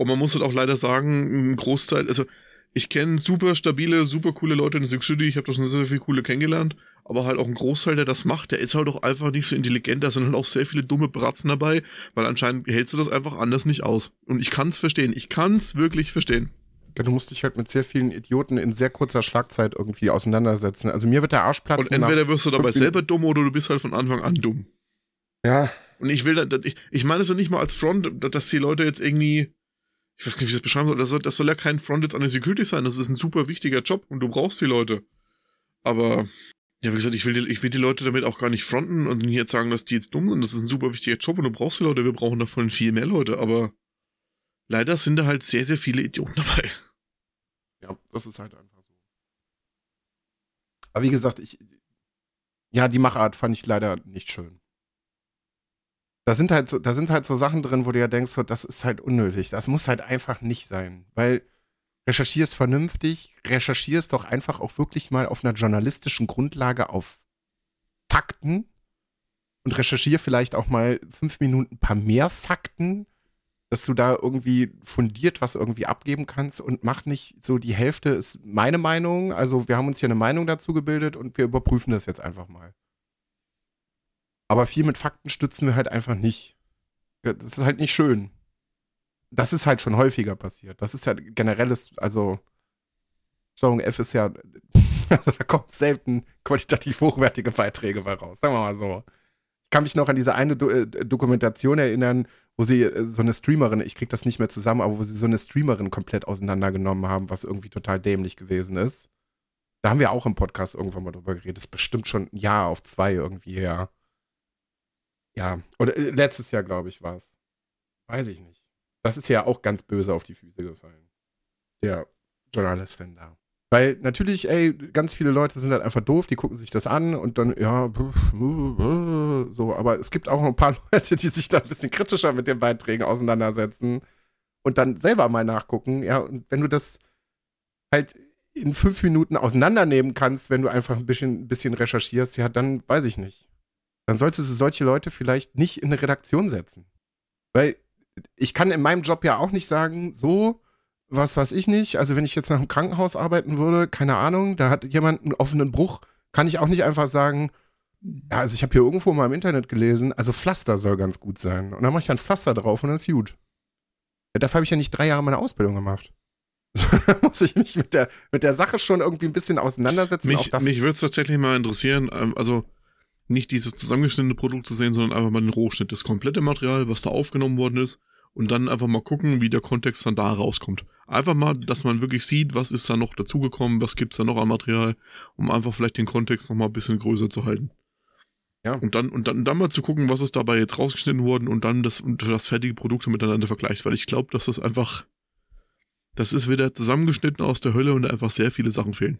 Und man muss halt auch leider sagen, ein Großteil, also ich kenne super stabile, super coole Leute in Security, ich habe da schon sehr, sehr viele coole kennengelernt, aber halt auch ein Großteil, der das macht, der ist halt auch einfach nicht so intelligent, da sind halt auch sehr viele dumme Bratzen dabei, weil anscheinend hältst du das einfach anders nicht aus. Und ich kann's verstehen, ich kann's wirklich verstehen. Ja, du musst dich halt mit sehr vielen Idioten in sehr kurzer Schlagzeit irgendwie auseinandersetzen. Also mir wird der Arsch platzen. Und entweder wirst du dabei selber dumm oder du bist halt von Anfang an dumm. Ja. Und ich will, ich, ich meine es ja nicht mal als Front, dass die Leute jetzt irgendwie, ich weiß nicht, wie ich das beschreiben soll, das soll, das soll ja kein Front jetzt an der Security sein, das ist ein super wichtiger Job und du brauchst die Leute. Aber, ja, wie gesagt, ich will, die, ich will die Leute damit auch gar nicht fronten und jetzt sagen, dass die jetzt dumm sind, das ist ein super wichtiger Job und du brauchst die Leute, wir brauchen davon viel mehr Leute, aber leider sind da halt sehr, sehr viele Idioten dabei. Ja, das ist halt einfach so. Aber wie gesagt, ich, ja, die Machart fand ich leider nicht schön. Da sind halt so, da sind halt so Sachen drin, wo du ja denkst, so, das ist halt unnötig. Das muss halt einfach nicht sein. Weil recherchierst vernünftig, recherchierst doch einfach auch wirklich mal auf einer journalistischen Grundlage auf Fakten und recherchier vielleicht auch mal fünf Minuten ein paar mehr Fakten, dass du da irgendwie fundiert was irgendwie abgeben kannst und mach nicht so die Hälfte ist meine Meinung. Also wir haben uns hier eine Meinung dazu gebildet und wir überprüfen das jetzt einfach mal. Aber viel mit Fakten stützen wir halt einfach nicht. Das ist halt nicht schön. Das ist halt schon häufiger passiert. Das ist ja generelles, also Steuerung F ist ja, also da kommt selten qualitativ hochwertige Beiträge bei raus. Sagen wir mal so. Ich kann mich noch an diese eine Do äh, Dokumentation erinnern, wo sie äh, so eine Streamerin, ich krieg das nicht mehr zusammen, aber wo sie so eine Streamerin komplett auseinandergenommen haben, was irgendwie total dämlich gewesen ist. Da haben wir auch im Podcast irgendwann mal drüber geredet. Das ist bestimmt schon ein Jahr auf zwei irgendwie her. Ja, oder äh, letztes Jahr, glaube ich, war es. Weiß ich nicht. Das ist ja auch ganz böse auf die Füße gefallen. Der Journalistin da. Weil natürlich, ey, ganz viele Leute sind halt einfach doof, die gucken sich das an und dann, ja, so, aber es gibt auch ein paar Leute, die sich da ein bisschen kritischer mit den Beiträgen auseinandersetzen und dann selber mal nachgucken, ja, und wenn du das halt in fünf Minuten auseinandernehmen kannst, wenn du einfach ein bisschen, ein bisschen recherchierst, ja, dann weiß ich nicht. Dann solltest du solche Leute vielleicht nicht in eine Redaktion setzen. Weil ich kann in meinem Job ja auch nicht sagen, so, was weiß ich nicht. Also wenn ich jetzt nach einem Krankenhaus arbeiten würde, keine Ahnung, da hat jemand einen offenen Bruch, kann ich auch nicht einfach sagen, ja, also ich habe hier irgendwo mal im Internet gelesen, also Pflaster soll ganz gut sein. Und dann mache ich dann Pflaster drauf und dann ist gut. Ja, dafür habe ich ja nicht drei Jahre meine Ausbildung gemacht. da muss ich mich mit der, mit der Sache schon irgendwie ein bisschen auseinandersetzen. Mich, mich würde es tatsächlich mal interessieren, ähm, also nicht dieses zusammengeschnittene Produkt zu sehen, sondern einfach mal den Rohschnitt, das komplette Material, was da aufgenommen worden ist und dann einfach mal gucken, wie der Kontext dann da rauskommt. Einfach mal, dass man wirklich sieht, was ist da noch dazugekommen, was gibt's da noch an Material, um einfach vielleicht den Kontext noch mal ein bisschen größer zu halten. Ja. Und dann, und dann, dann mal zu gucken, was ist dabei jetzt rausgeschnitten worden und dann das, und das fertige Produkt miteinander vergleicht, weil ich glaube, dass das einfach, das ist wieder zusammengeschnitten aus der Hölle und einfach sehr viele Sachen fehlen.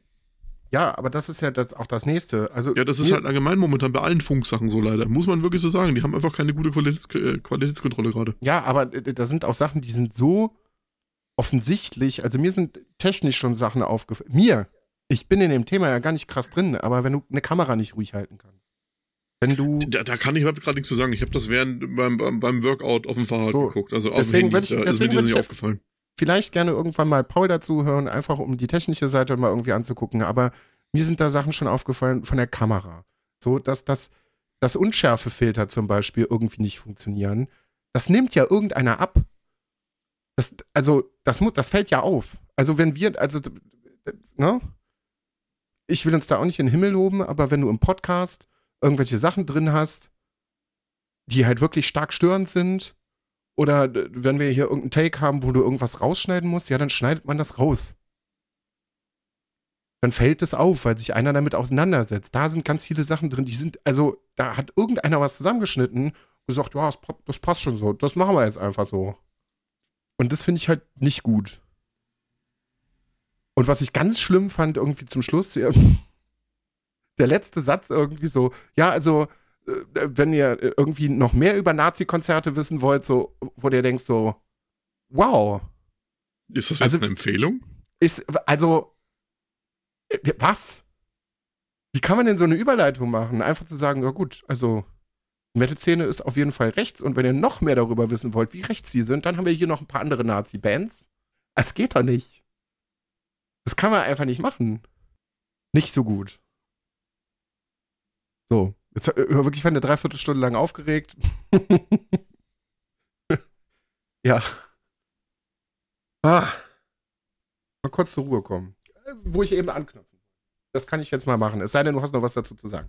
Ja, aber das ist ja das, auch das nächste. Also, ja, das ist halt allgemein momentan bei allen Funksachen so leider. Muss man wirklich so sagen. Die haben einfach keine gute Qualitäts äh, Qualitätskontrolle gerade. Ja, aber da sind auch Sachen, die sind so offensichtlich. Also mir sind technisch schon Sachen aufgefallen. Mir. Ich bin in dem Thema ja gar nicht krass drin, aber wenn du eine Kamera nicht ruhig halten kannst. Wenn du. Da, da kann ich überhaupt gerade nichts zu sagen. Ich habe das während beim, beim, Workout auf dem Fahrrad so, geguckt. Also deswegen würde ich, da deswegen ist mir das nicht aufgefallen vielleicht gerne irgendwann mal Paul dazu hören, einfach um die technische Seite mal irgendwie anzugucken. Aber mir sind da Sachen schon aufgefallen von der Kamera. So, dass das, das Unschärfefilter zum Beispiel irgendwie nicht funktionieren. Das nimmt ja irgendeiner ab. Das, also, das muss, das fällt ja auf. Also, wenn wir, also, ne? Ich will uns da auch nicht in den Himmel loben, aber wenn du im Podcast irgendwelche Sachen drin hast, die halt wirklich stark störend sind, oder wenn wir hier irgendeinen Take haben, wo du irgendwas rausschneiden musst, ja, dann schneidet man das raus. Dann fällt es auf, weil sich einer damit auseinandersetzt. Da sind ganz viele Sachen drin, die sind, also da hat irgendeiner was zusammengeschnitten und gesagt, ja, das, passt schon so, das machen wir jetzt einfach so. Und das finde ich halt nicht gut. Und was ich ganz schlimm fand, irgendwie zum Schluss, der letzte Satz irgendwie so, ja, also äh, wenn ihr irgendwie noch mehr über Nazi-Konzerte wissen wollt, so, wo ihr denkt so, wow. Ist das jetzt also, eine Empfehlung? Ist, also, Äh, was? Wie kann man denn so eine Überleitung machen? Einfach zu sagen, ja gut, also die Metal-Szene ist auf jeden Fall rechts und wenn ihr noch mehr darüber wissen wollt, wie rechts die sind, dann haben wir hier noch ein paar andere Nazi-Bands. Es geht doch nicht. Das kann man einfach nicht machen. Nicht so gut. So, jetzt war äh, wirklich eine Dreiviertelstunde lang aufgeregt. ja. Ah. Mal kurz zur Ruhe kommen. Äh, wo ich eben anknüpfen. Das kann ich jetzt mal machen. Es sei denn, du hast noch was dazu zu sagen.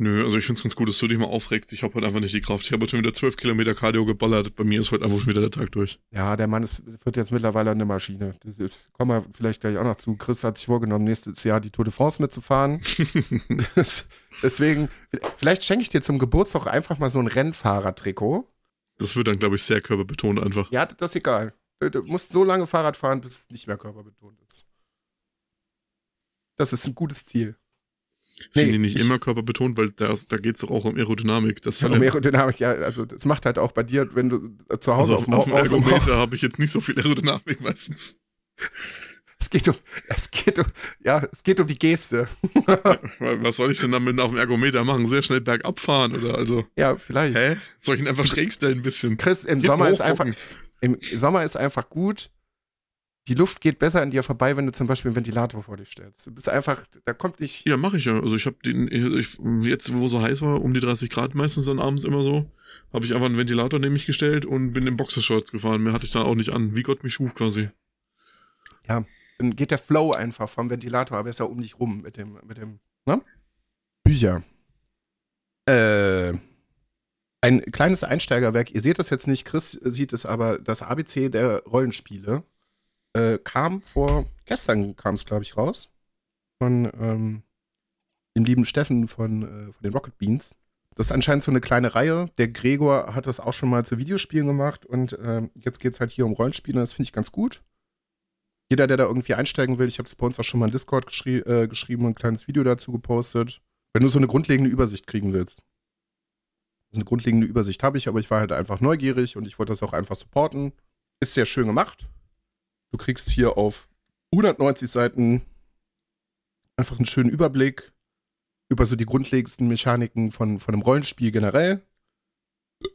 Nö, also ich find's ganz gut, dass du dich mal aufregst. Ich habe halt einfach nicht die Kraft. Ich habe schon wieder zwölf Kilometer Cardio geballert. Bei mir ist heute einfach schon wieder der Tag durch. Ja, der Mann ist, wird jetzt mittlerweile eine Maschine. Das ist, kommen wir vielleicht gleich auch noch zu. Chris hat sich vorgenommen, nächstes Jahr die Tour de France mitzufahren. Deswegen, vielleicht schenke ich dir zum Geburtstag einfach mal so ein Rennfahrertrikot. Das wird dann, glaube ich, sehr körperbetont einfach. Ja, das ist egal. Du musst so lange Fahrrad fahren, bis es nicht mehr körperbetont ist. Das ist ein gutes Ziel. Sind nee, die nicht immer körperbetont, weil da, da geht es doch auch um Aerodynamik. Das ja, um Aerodynamik, ja, also das macht halt auch bei dir, wenn du zu Hause also auf, auf, auf dem Ergometer habe ich jetzt nicht so viel Aerodynamik meistens. Es geht um, es geht um, ja, es geht um die Geste. Was soll ich denn damit auf dem Ergometer machen? Sehr schnell bergab fahren oder also? Ja, vielleicht. Hä? Soll ich ihn einfach schräg stellen ein bisschen? Chris, im Gib Sommer ist einfach, im Sommer ist einfach gut, die Luft geht besser an dir vorbei, wenn du zum Beispiel einen Ventilator vor dich stellst. Du bist einfach, da kommt nicht. Ja, mache ich ja. Also ich habe den, ich, jetzt wo so heiß war, um die 30 Grad meistens dann abends immer so, habe ich einfach einen Ventilator neben mich gestellt und bin in Boxershorts gefahren. Mehr hatte ich dann auch nicht an. Wie Gott mich schuf quasi. Ja, dann geht der Flow einfach vom Ventilator, aber ist ja um dich rum mit dem, mit dem, ne? Bücher. Äh, ein kleines Einsteigerwerk. Ihr seht das jetzt nicht, Chris sieht es aber, das ABC der Rollenspiele äh, kam vor, gestern kam es, glaube ich, raus. Von ähm, dem lieben Steffen von, äh, von den Rocket Beans. Das ist anscheinend so eine kleine Reihe. Der Gregor hat das auch schon mal zu Videospielen gemacht und äh, jetzt geht es halt hier um Rollenspiele. Das finde ich ganz gut. Jeder, der da irgendwie einsteigen will, ich habe es bei uns auch schon mal in Discord geschri äh, geschrieben und ein kleines Video dazu gepostet. Wenn du so eine grundlegende Übersicht kriegen willst. So eine grundlegende Übersicht habe ich, aber ich war halt einfach neugierig und ich wollte das auch einfach supporten. Ist sehr schön gemacht. Du kriegst hier auf 190 Seiten einfach einen schönen Überblick über so die grundlegendsten Mechaniken von, von einem Rollenspiel generell.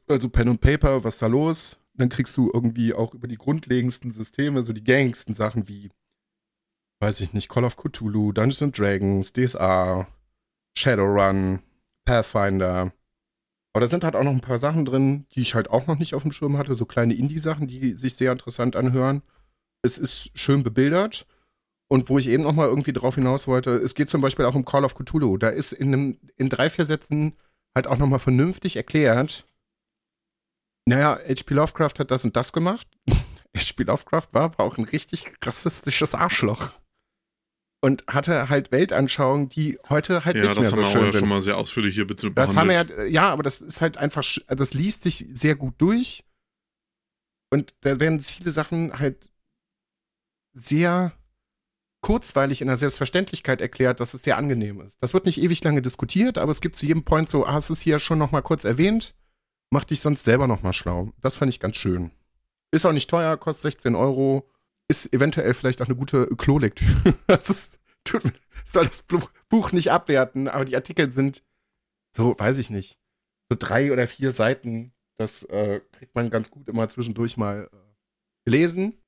Also Pen und Paper, was da los? Dann kriegst du irgendwie auch über die grundlegendsten Systeme, so die gängigsten Sachen wie, weiß ich nicht, Call of Cthulhu, Dungeons and Dragons, DSA, Shadowrun, Pathfinder. Aber da sind halt auch noch ein paar Sachen drin, die ich halt auch noch nicht auf dem Schirm hatte, so kleine Indie-Sachen, die sich sehr interessant anhören es ist schön bebildert. Und wo ich eben noch mal irgendwie drauf hinaus wollte, es geht zum Beispiel auch um Call of Cthulhu. Da ist in, einem, in drei, vier Sätzen halt auch noch mal vernünftig erklärt, naja, H.P. Lovecraft hat das und das gemacht. H.P. Lovecraft war aber auch ein richtig rassistisches Arschloch. Und hatte halt Weltanschauungen, die heute halt ja, nicht mehr so schön sind. Ja, das haben wir schon mal sehr ausführlich hier bitte Das haben wir ja, ja, aber das ist halt einfach, das liest sich sehr gut durch. Und da werden viele Sachen halt sehr kurzweilig in der Selbstverständlichkeit erklärt, dass es sehr angenehm ist. Das wird nicht ewig lange diskutiert, aber es gibt zu jedem Point so, ah, es hier schon noch mal kurz erwähnt, mach dich sonst selber noch mal schlau. Das fand ich ganz schön. Ist auch nicht teuer, kostet 16 Euro, ist eventuell vielleicht auch eine gute Klolektüre. das ist, soll das Buch nicht abwerten, aber die Artikel sind so, weiß ich nicht, so drei oder vier Seiten. Das äh, kriegt man ganz gut immer zwischendurch mal äh, gelesen.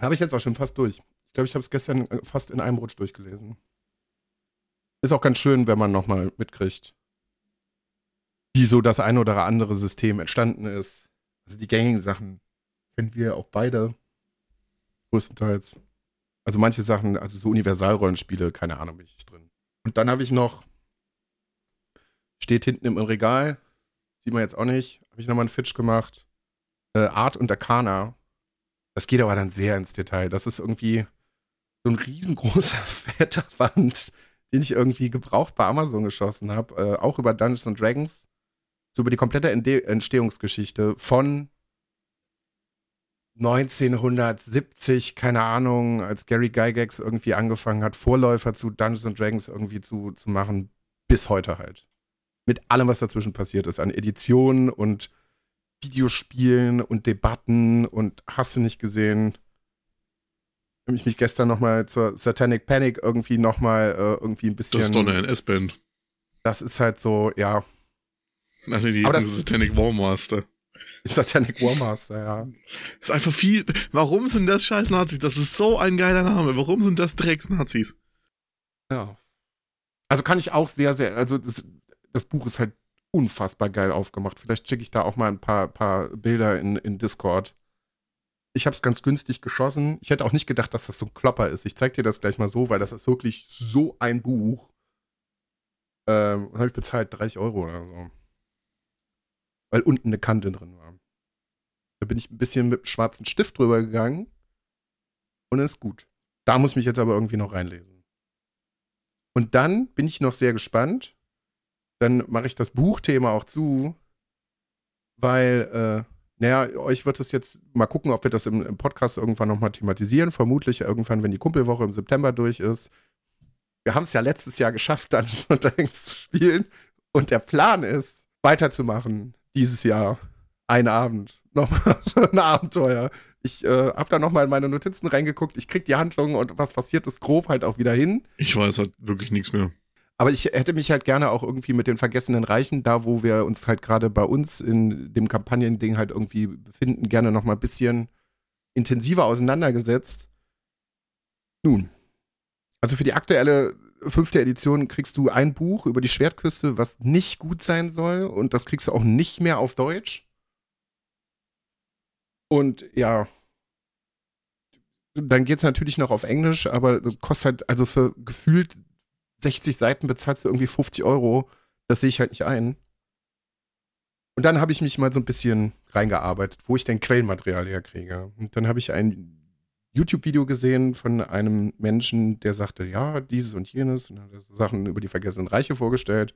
Habe ich jetzt auch schon fast durch. Ich glaube, ich habe es gestern äh, fast in einem Rutsch durchgelesen. Ist auch ganz schön, wenn man nochmal mitkriegt, wie so das ein oder andere System entstanden ist. Also die gängigen Sachen kennen wir auch beide. Größtenteils. Also manche Sachen, also so Universalrollenspiele, keine Ahnung, bin ich drin. Und dann habe ich noch, steht hinten im Regal, sieht man jetzt auch nicht, habe ich nochmal einen Fitch gemacht. Äh, Art und Arcana das geht aber dann sehr ins Detail. Das ist irgendwie so ein riesengroßer, fetter Wand, den ich irgendwie gebraucht bei Amazon geschossen habe. Äh, auch über Dungeons and Dragons. So über die komplette Ende Entstehungsgeschichte von 1970, keine Ahnung, als Gary Gygax irgendwie angefangen hat, Vorläufer zu Dungeons and Dragons irgendwie zu, zu machen, bis heute halt. Mit allem, was dazwischen passiert ist, an Editionen und Videospielen und Debatten und hast du nicht gesehen. ich mich gestern nochmal zur Satanic Panic irgendwie nochmal äh, irgendwie ein bisschen. Das ist doch eine NS-Band. Das ist halt so, ja. Ach nee, die Aber das das- Satanic Warmaster. Satanic Warmaster, ja. Ist einfach viel. Warum sind das scheiß Nazis? Das ist so ein geiler Name. Warum sind das Drecks-Nazis? Ja. Also kann ich auch sehr, sehr, also das, das Buch ist halt unfassbar geil aufgemacht. Vielleicht schicke ich da auch mal ein paar, paar Bilder in, in Discord. Ich habe es ganz günstig geschossen. Ich hätte auch nicht gedacht, dass das so ein Klopper ist. Ich zeig dir das gleich mal so, weil das ist wirklich so ein Buch. Ähm, habe ich bezahlt 30 Euro oder so. Weil unten eine Kante drin war. Da bin ich ein bisschen mit schwarzen Stift drüber gegangen. Und ist gut. Da muss ich mich jetzt aber irgendwie noch reinlesen. Und dann bin ich noch sehr gespannt. Dann mache ich das Buchthema auch zu, weil, äh, naja, euch wird es jetzt mal gucken, ob wir das im, im Podcast irgendwann nochmal thematisieren. Vermutlich irgendwann, wenn die Kumpelwoche im September durch ist. Wir haben es ja letztes Jahr geschafft, Dungeons und Dragons zu spielen. Und der Plan ist, weiterzumachen dieses Jahr. Einen Abend. Nochmal ein Abenteuer. Ich äh, habe da nochmal in meine Notizen reingeguckt. Ich krieg die Handlung und was passiert ist grob halt auch wieder hin. Ich weiß halt wirklich nichts mehr. Aber ich hätte mich halt gerne auch irgendwie mit den vergessenen Reichen, da wo wir uns halt gerade bei uns in dem Kampagnending halt irgendwie befinden, gerne noch mal ein bisschen intensiver auseinandergesetzt. Nun, also für die aktuelle fünfte Edition kriegst du ein Buch über die Schwertküste, was nicht gut sein soll und das kriegst du auch nicht mehr auf Deutsch. Und ja, dann geht's natürlich noch auf Englisch, aber das kostet halt, also für gefühlt 60 Seiten bezahlst du irgendwie 50 Euro. Das sehe ich halt nicht ein. Und dann habe ich mich mal so ein bisschen reingearbeitet, wo ich denn Quellenmaterial herkriege. Und dann habe ich ein YouTube-Video gesehen von einem Menschen, der sagte, ja, dieses und jenes, und hat so Sachen über die vergessenen Reiche vorgestellt.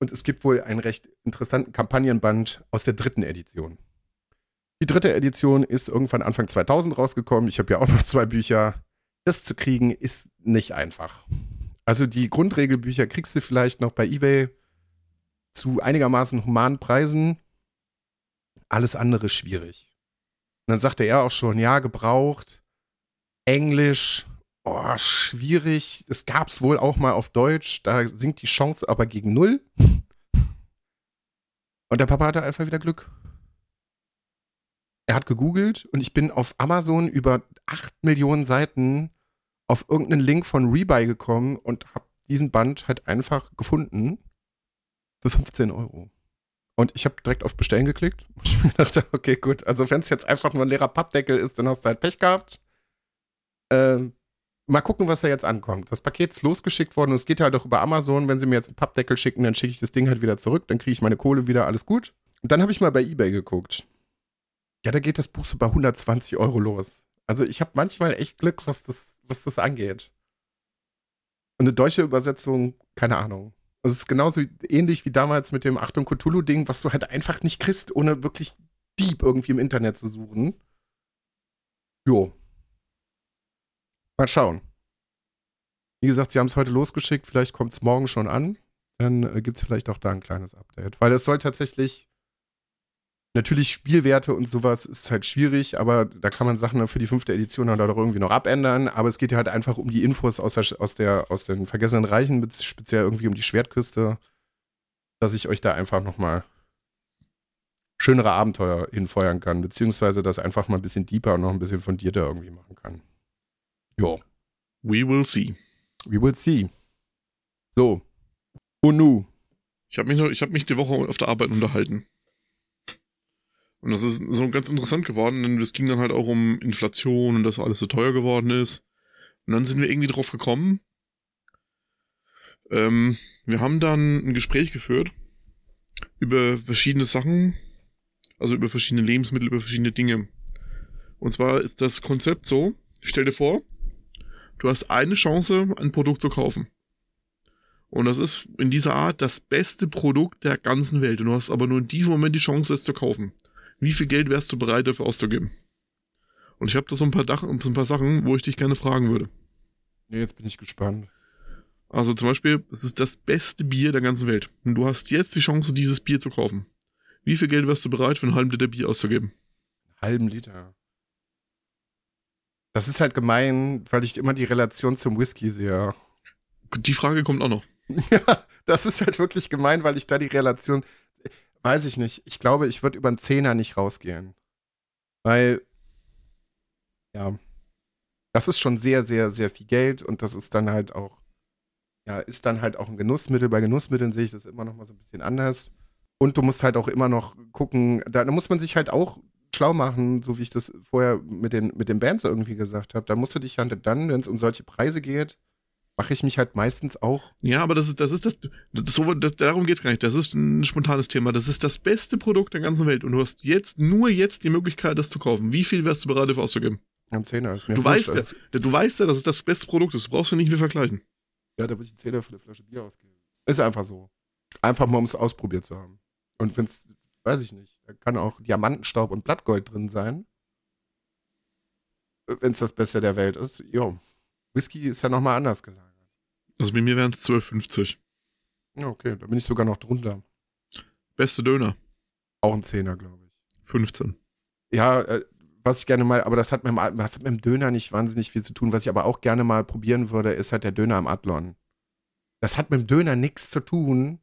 Und es gibt wohl einen recht interessanten Kampagnenband aus der dritten Edition. Die dritte Edition ist irgendwann Anfang 2000 rausgekommen. Ich habe ja auch noch zwei Bücher. Das zu kriegen ist nicht einfach. Also die Grundregelbücher kriegst du vielleicht noch bei eBay zu einigermaßen humanen Preisen. Alles andere schwierig. Und dann sagte er auch schon, ja, gebraucht, Englisch, oh, schwierig. Es gab es wohl auch mal auf Deutsch, da sinkt die Chance aber gegen null. Und der Papa hatte einfach wieder Glück. Er hat gegoogelt und ich bin auf Amazon über 8 Millionen Seiten auf irgendeinen Link von Rebuy gekommen und habe diesen Band halt einfach gefunden für 15 Euro. Und ich habe direkt auf Bestellen geklickt. Und ich mir dachte, okay, gut, also wenn es jetzt einfach nur ein leerer Pappdeckel ist, dann hast du halt Pech gehabt. Ähm, mal gucken, was da jetzt ankommt. Das Paket ist losgeschickt worden und es geht halt auch über Amazon. Wenn sie mir jetzt einen Pappdeckel schicken, dann schicke ich das Ding halt wieder zurück, dann kriege ich meine Kohle wieder, alles gut. Und dann habe ich mal bei Ebay geguckt. Ja, da geht das Buch so bei 120 Euro los. Also ich habe manchmal echt Glück, was das, was das angeht. Und eine deutsche Übersetzung, keine Ahnung. Es ist genauso ähnlich wie damals mit dem Achtung Cthulhu-Ding, was du halt einfach nicht kriegst, ohne wirklich deep irgendwie im Internet zu suchen. Jo. Mal schauen. Wie gesagt, sie haben es heute losgeschickt, vielleicht kommt es morgen schon an. Dann äh, gibt es vielleicht auch da ein kleines Update. Weil es soll tatsächlich Natürlich Spielwerte und sowas ist halt schwierig, aber da kann man Sachen dann für die fünfte Edition dann doch irgendwie noch abändern. Aber es geht ja halt einfach um die Infos aus, der, aus, der, aus den vergessenen Reichen, speziell irgendwie um die Schwertküste, dass ich euch da einfach nochmal schönere Abenteuer hinfeuern kann, beziehungsweise das einfach mal ein bisschen deeper und noch ein bisschen fundierter irgendwie machen kann. Jo, We will see. we will see. So. Und nu. Ich habe mich, noch- ich hab mich die Woche auf der Arbeit unterhalten. Und das ist so ganz interessant geworden, denn es ging dann halt auch um Inflation und dass alles so teuer geworden ist. Und dann sind wir irgendwie drauf gekommen. Ähm, wir haben dann ein Gespräch geführt über verschiedene Sachen, also über verschiedene Lebensmittel, über verschiedene Dinge. Und zwar ist das Konzept so, stell dir vor, du hast eine Chance, ein Produkt zu kaufen. Und das ist in dieser Art das beste Produkt der ganzen Welt. Und du hast aber nur in diesem Moment die Chance, es zu kaufen. Wie viel Geld wärst du bereit dafür auszugeben? Und ich habe da so ein paar, Dach so ein paar Sachen, wo ich dich gerne fragen würde. Nee, jetzt bin ich gespannt. Also zum Beispiel, es ist das beste Bier der ganzen Welt. Und du hast jetzt die Chance, dieses Bier zu kaufen. Wie viel Geld wärst du bereit, für einen halben Liter Bier auszugeben? halben Liter. Das ist halt gemein, weil ich immer die Relation zum Whisky sehe. Die Frage kommt auch noch. Ja, das ist halt wirklich gemein, weil ich da die Relation, weiß ich nicht. Ich glaube, ich würde über einen Zehner nicht rausgehen. Weil, ja, das ist schon sehr, sehr, sehr viel Geld und das ist dann halt auch, ja, ist dann halt auch ein Genussmittel. Bei Genussmitteln sehe ich das immer noch mal so ein bisschen anders. Und du musst halt auch immer noch gucken, da, da muss man sich halt auch schlau machen, so wie ich das vorher mit den, mit den Bands irgendwie gesagt habe. Da musst du dich halt dann, wenn es um solche Preise geht, mache ich mich halt meistens auch. Ja, aber das ist das, ist das, das, so, das darum geht's gar nicht. Das ist ein spontanes Thema. Das ist das beste Produkt der ganzen Welt und du hast jetzt, nur jetzt die Möglichkeit, das zu kaufen. Wie viel wärst du bereit dafür auszugeben? Ein Zehner ist mir Du weißt, als- ja, du weißt ja, dass es das beste Produkt ist. Du brauchst ja nicht mehr vergleichen. Ja, da würde ich einen Zehner für eine Flasche Bier ausgeben. Ist einfach so. Einfach mal, um es ausprobiert zu haben. Und wenn es, weiß ich nicht, da kann auch Diamantenstaub und Blattgold drin sein. Wenn es das Beste der Welt ist. Jo. Whisky ist ja nochmal anders gelagert. Also bei mir wären es 12,50. Ja, okay, da bin ich sogar noch drunter. Beste Döner. Auch ein Zehner, glaube ich. 15. Ja, äh, was ich gerne mal, aber das hat, mit dem, das hat mit dem Döner nicht wahnsinnig viel zu tun. Was ich aber auch gerne mal probieren würde, ist halt der Döner am Adlon. Das hat mit dem Döner nichts zu tun.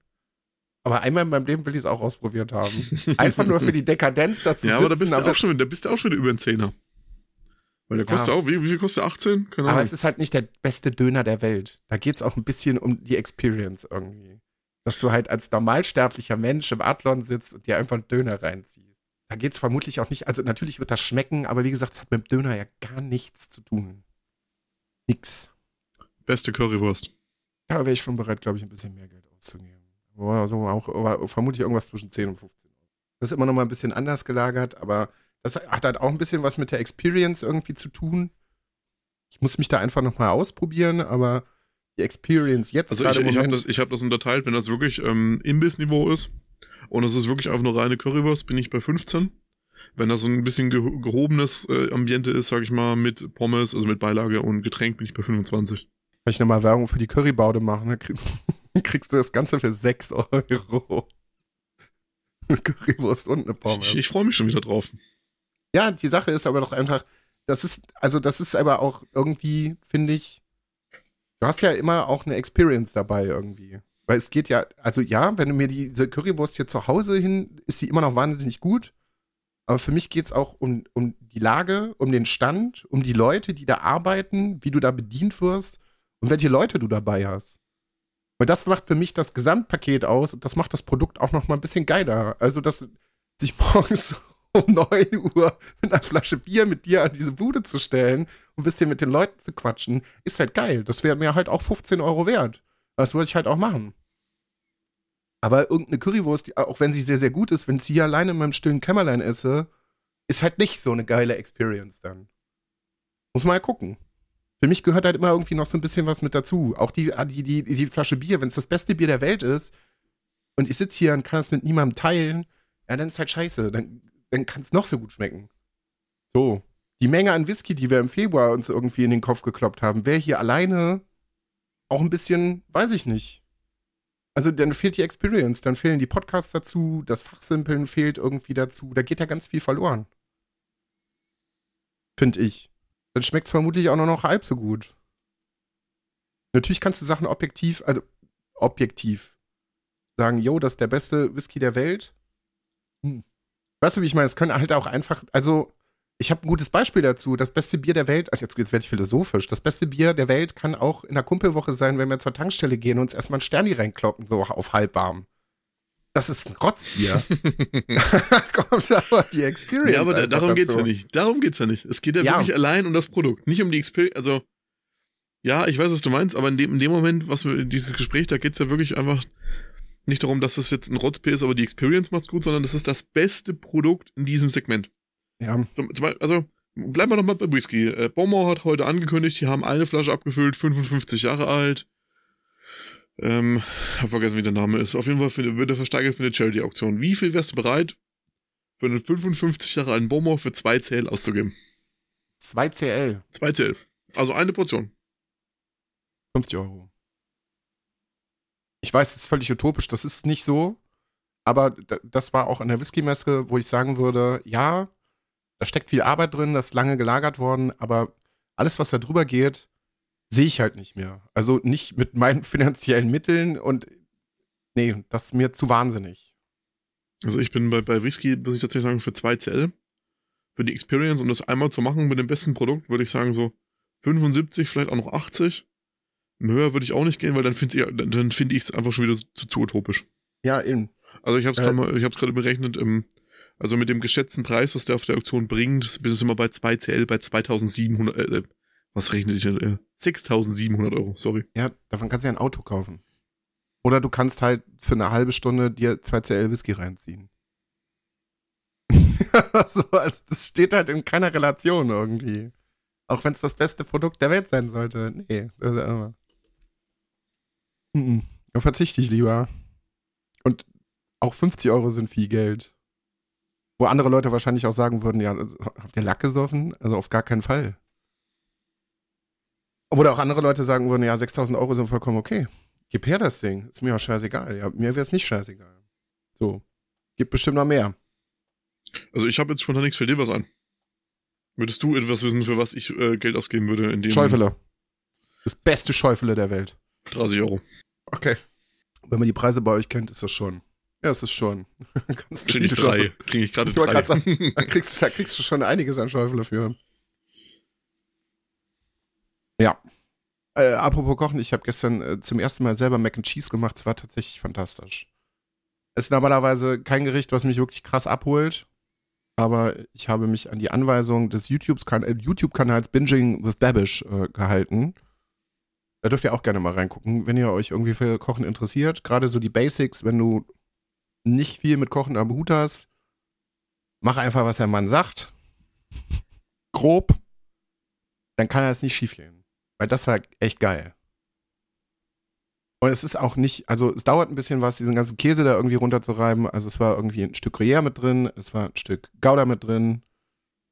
Aber einmal in meinem Leben will ich es auch ausprobiert haben. Einfach nur für die Dekadenz dazu Ja, aber da bist sitzen, du auch schon, da bist du auch schon über einen Zehner. Weil der kostet Ja. auch, wie, wie viel kostet der? 18? Keine Aber Ahnung. es ist halt nicht der beste Döner der Welt. Da geht es auch ein bisschen um die Experience irgendwie. Dass du halt als normalsterblicher Mensch im Adlon sitzt und dir einfach einen Döner reinziehst. Da geht es vermutlich auch nicht, also natürlich wird das schmecken, aber wie gesagt, es hat mit dem Döner ja gar nichts zu tun. Nix. Beste Currywurst. Da wäre ich schon bereit, glaube ich, ein bisschen mehr Geld auszugeben. Aber so auch, vermutlich irgendwas zwischen 10 und 15 Euro. Das ist immer noch mal ein bisschen anders gelagert, aber das hat halt auch ein bisschen was mit der Experience irgendwie zu tun. Ich muss mich da einfach noch mal ausprobieren, aber die Experience jetzt Also ich, ich habe das, ich hab das unterteilt, wenn das wirklich ähm, Imbissniveau ist und es ist wirklich einfach nur reine Currywurst, bin ich bei 15. Wenn das so ein bisschen geho gehobenes äh, Ambiente ist, sag ich mal, mit Pommes, also mit Beilage und Getränk, bin ich bei 25. kann ich nochmal Werbung für die Currybaude machen, dann krieg, kriegst du das Ganze für 6 Euro. Currywurst und eine Pommes. Ich, ich freue mich schon wieder drauf. Ja, die Sache ist aber doch einfach, das ist, also das ist aber auch irgendwie, finde ich, du hast ja immer auch eine Experience dabei irgendwie. Weil es geht ja, also ja, wenn du mir diese Currywurst hier zu Hause hin, ist sie immer noch wahnsinnig gut. Aber für mich geht es auch um, um die Lage, um den Stand, um die Leute, die da arbeiten, wie du da bedient wirst und welche Leute du dabei hast. Weil das macht für mich das Gesamtpaket aus und das macht das Produkt auch noch mal ein bisschen geiler. Also, dass sich morgens um 9 Uhr mit einer Flasche Bier mit dir an diese Bude zu stellen und ein bisschen mit den Leuten zu quatschen, ist halt geil. Das wäre mir halt auch 15 Euro wert. Das würde ich halt auch machen. Aber irgendeine Currywurst, auch wenn sie sehr, sehr gut ist, wenn ich sie alleine in meinem stillen Kämmerlein esse, ist halt nicht so eine geile Experience dann. Muss ja gucken. Für mich gehört halt immer irgendwie noch so ein bisschen was mit dazu. Auch die, die, die, die Flasche Bier, wenn es das beste Bier der Welt ist und ich sitze hier und kann es mit niemandem teilen, ja, dann ist halt scheiße. Dann, dann kann es noch so gut schmecken. So. Die Menge an Whisky, die wir im Februar uns irgendwie in den Kopf gekloppt haben, wäre hier alleine auch ein bisschen, weiß ich nicht. Also dann fehlt die Experience, dann fehlen die Podcasts dazu, das Fachsimpeln fehlt irgendwie dazu. Da geht ja ganz viel verloren. Finde ich. Dann schmeckt es vermutlich auch nur noch halb so gut. Natürlich kannst du Sachen objektiv, also objektiv sagen, yo, das ist der beste Whisky der Welt. Hm. Weißt du, wie ich meine? Es können halt auch einfach, also ich habe ein gutes Beispiel dazu. Das beste Bier der Welt, ach, jetzt, jetzt werde ich philosophisch. Das beste Bier der Welt kann auch in der Kumpelwoche sein, wenn wir zur Tankstelle gehen und uns erstmal ein Sterni reinkloppen, so auf halb warm. Das ist ein Rotzbier. da kommt aber die Experience. ja, aber da, darum geht's dazu. ja nicht. Darum geht's ja nicht. Es geht ja, Ja. wirklich allein um das Produkt, nicht um die Experience. Also, ja, ich weiß, was du meinst, aber in dem, in dem Moment, was wir, dieses Gespräch, da geht's ja wirklich einfach nicht darum, dass das jetzt ein Rotzbier ist, aber die Experience macht's gut, sondern das ist das beste Produkt in diesem Segment. Ja, Zum, also, bleiben wir noch mal bei Whisky. Äh, Beaumont hat heute angekündigt, die haben eine Flasche abgefüllt, 55 Jahre alt. Ähm, hab vergessen, wie der Name ist. Auf jeden Fall für, wird er versteigert für eine Charity-Auktion. Wie viel wärst du bereit, für einen 55 Jahre alten Beaumont für zwei CL auszugeben? 2 CL, Zwei CL. Also eine Portion. 50 Euro. Ich weiß, das ist völlig utopisch, das ist nicht so. Aber das war auch an der Whisky-Messe, wo ich sagen würde, ja, da steckt viel Arbeit drin, das ist lange gelagert worden, aber alles, was da drüber geht, sehe ich halt nicht mehr. Also nicht mit meinen finanziellen Mitteln und nee, das ist mir zu wahnsinnig. Also ich bin bei, bei Whisky, muss ich tatsächlich sagen, für 2 CL. Für die Experience, um das einmal zu machen mit dem besten Produkt, würde ich sagen so 75, vielleicht auch noch 80. Höher würde ich auch nicht gehen, weil dann finde ich es dann find einfach schon wieder zu, zu utopisch. Ja, eben. Also ich habe es äh, gerade berechnet, im, also mit dem geschätzten Preis, was der auf der Auktion bringt, bin ich immer bei 2 CL bei 2700, äh, was rechne ich denn? Äh, 6700 Euro, sorry. Ja, davon kannst du ja ein Auto kaufen. Oder du kannst halt für eine halbe Stunde dir 2 CL Whisky reinziehen. so, also das steht halt in keiner Relation irgendwie. Auch wenn es das beste Produkt der Welt sein sollte. Nee, das ist immer. Mhm. Da verzichte ich lieber. Und auch 50 Euro sind viel Geld. Wo andere Leute wahrscheinlich auch sagen würden, ja, also, habt ihr Lack gesoffen? Also auf gar keinen Fall. Oder auch andere Leute sagen würden, ja, 6000 Euro sind vollkommen okay. Gib her das Ding. Ist mir auch scheißegal. Ja, mir wäre es nicht scheißegal. So. Gibt bestimmt noch mehr. Also ich habe jetzt spontan nichts für dir was an. Würdest du etwas wissen, für was ich äh, Geld ausgeben würde? In dem Schäufele. Das beste Schäufele der Welt. 30 Euro. Okay. Wenn man die Preise bei euch kennt, ist das schon. Ja, es ist schon. Kriege ich drei. Kriege ich gerade drei. Sagen, da, kriegst, da kriegst du schon einiges an Schäufele für. Ja. Äh, apropos Kochen, ich habe gestern äh, zum ersten Mal selber Mac and Cheese gemacht. Es war tatsächlich fantastisch. Es ist normalerweise kein Gericht, was mich wirklich krass abholt. Aber ich habe mich an die Anweisung des äh, YouTube-Kanals Binging with Babish äh, gehalten. Da dürft ihr auch gerne mal reingucken, wenn ihr euch irgendwie für Kochen interessiert. Gerade so die Basics, wenn du nicht viel mit Kochen am Hut hast, mach einfach, was der Mann sagt. Grob. Dann kann es nicht schief gehen. Weil das war echt geil. Und es ist auch nicht, also es dauert ein bisschen was, diesen ganzen Käse da irgendwie runterzureiben. Also es war irgendwie ein Stück Gruyère mit drin, es war ein Stück Gouda mit drin,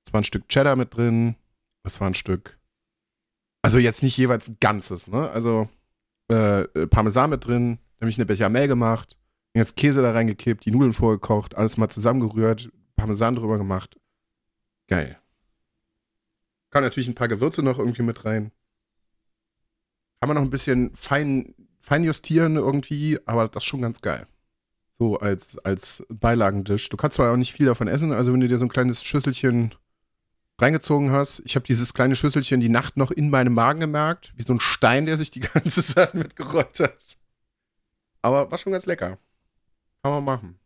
es war ein Stück Cheddar mit drin, es war ein Stück, also jetzt nicht jeweils ganzes, ne? Also äh, äh Parmesan mit drin, nämlich eine Bechamel gemacht, jetzt Käse da reingekippt, die Nudeln vorgekocht, alles mal zusammengerührt, Parmesan drüber gemacht. Geil. Kann natürlich ein paar Gewürze noch irgendwie mit rein. Kann man noch ein bisschen fein, fein justieren irgendwie, aber das ist schon ganz geil. So als, als Beilagendisch. Du kannst zwar auch nicht viel davon essen, also wenn du dir so ein kleines Schüsselchen reingezogen hast, ich habe dieses kleine Schüsselchen die Nacht noch in meinem Magen gemerkt, wie so ein Stein, der sich die ganze Zeit mitgerollt hat. Aber war schon ganz lecker. Kann man machen.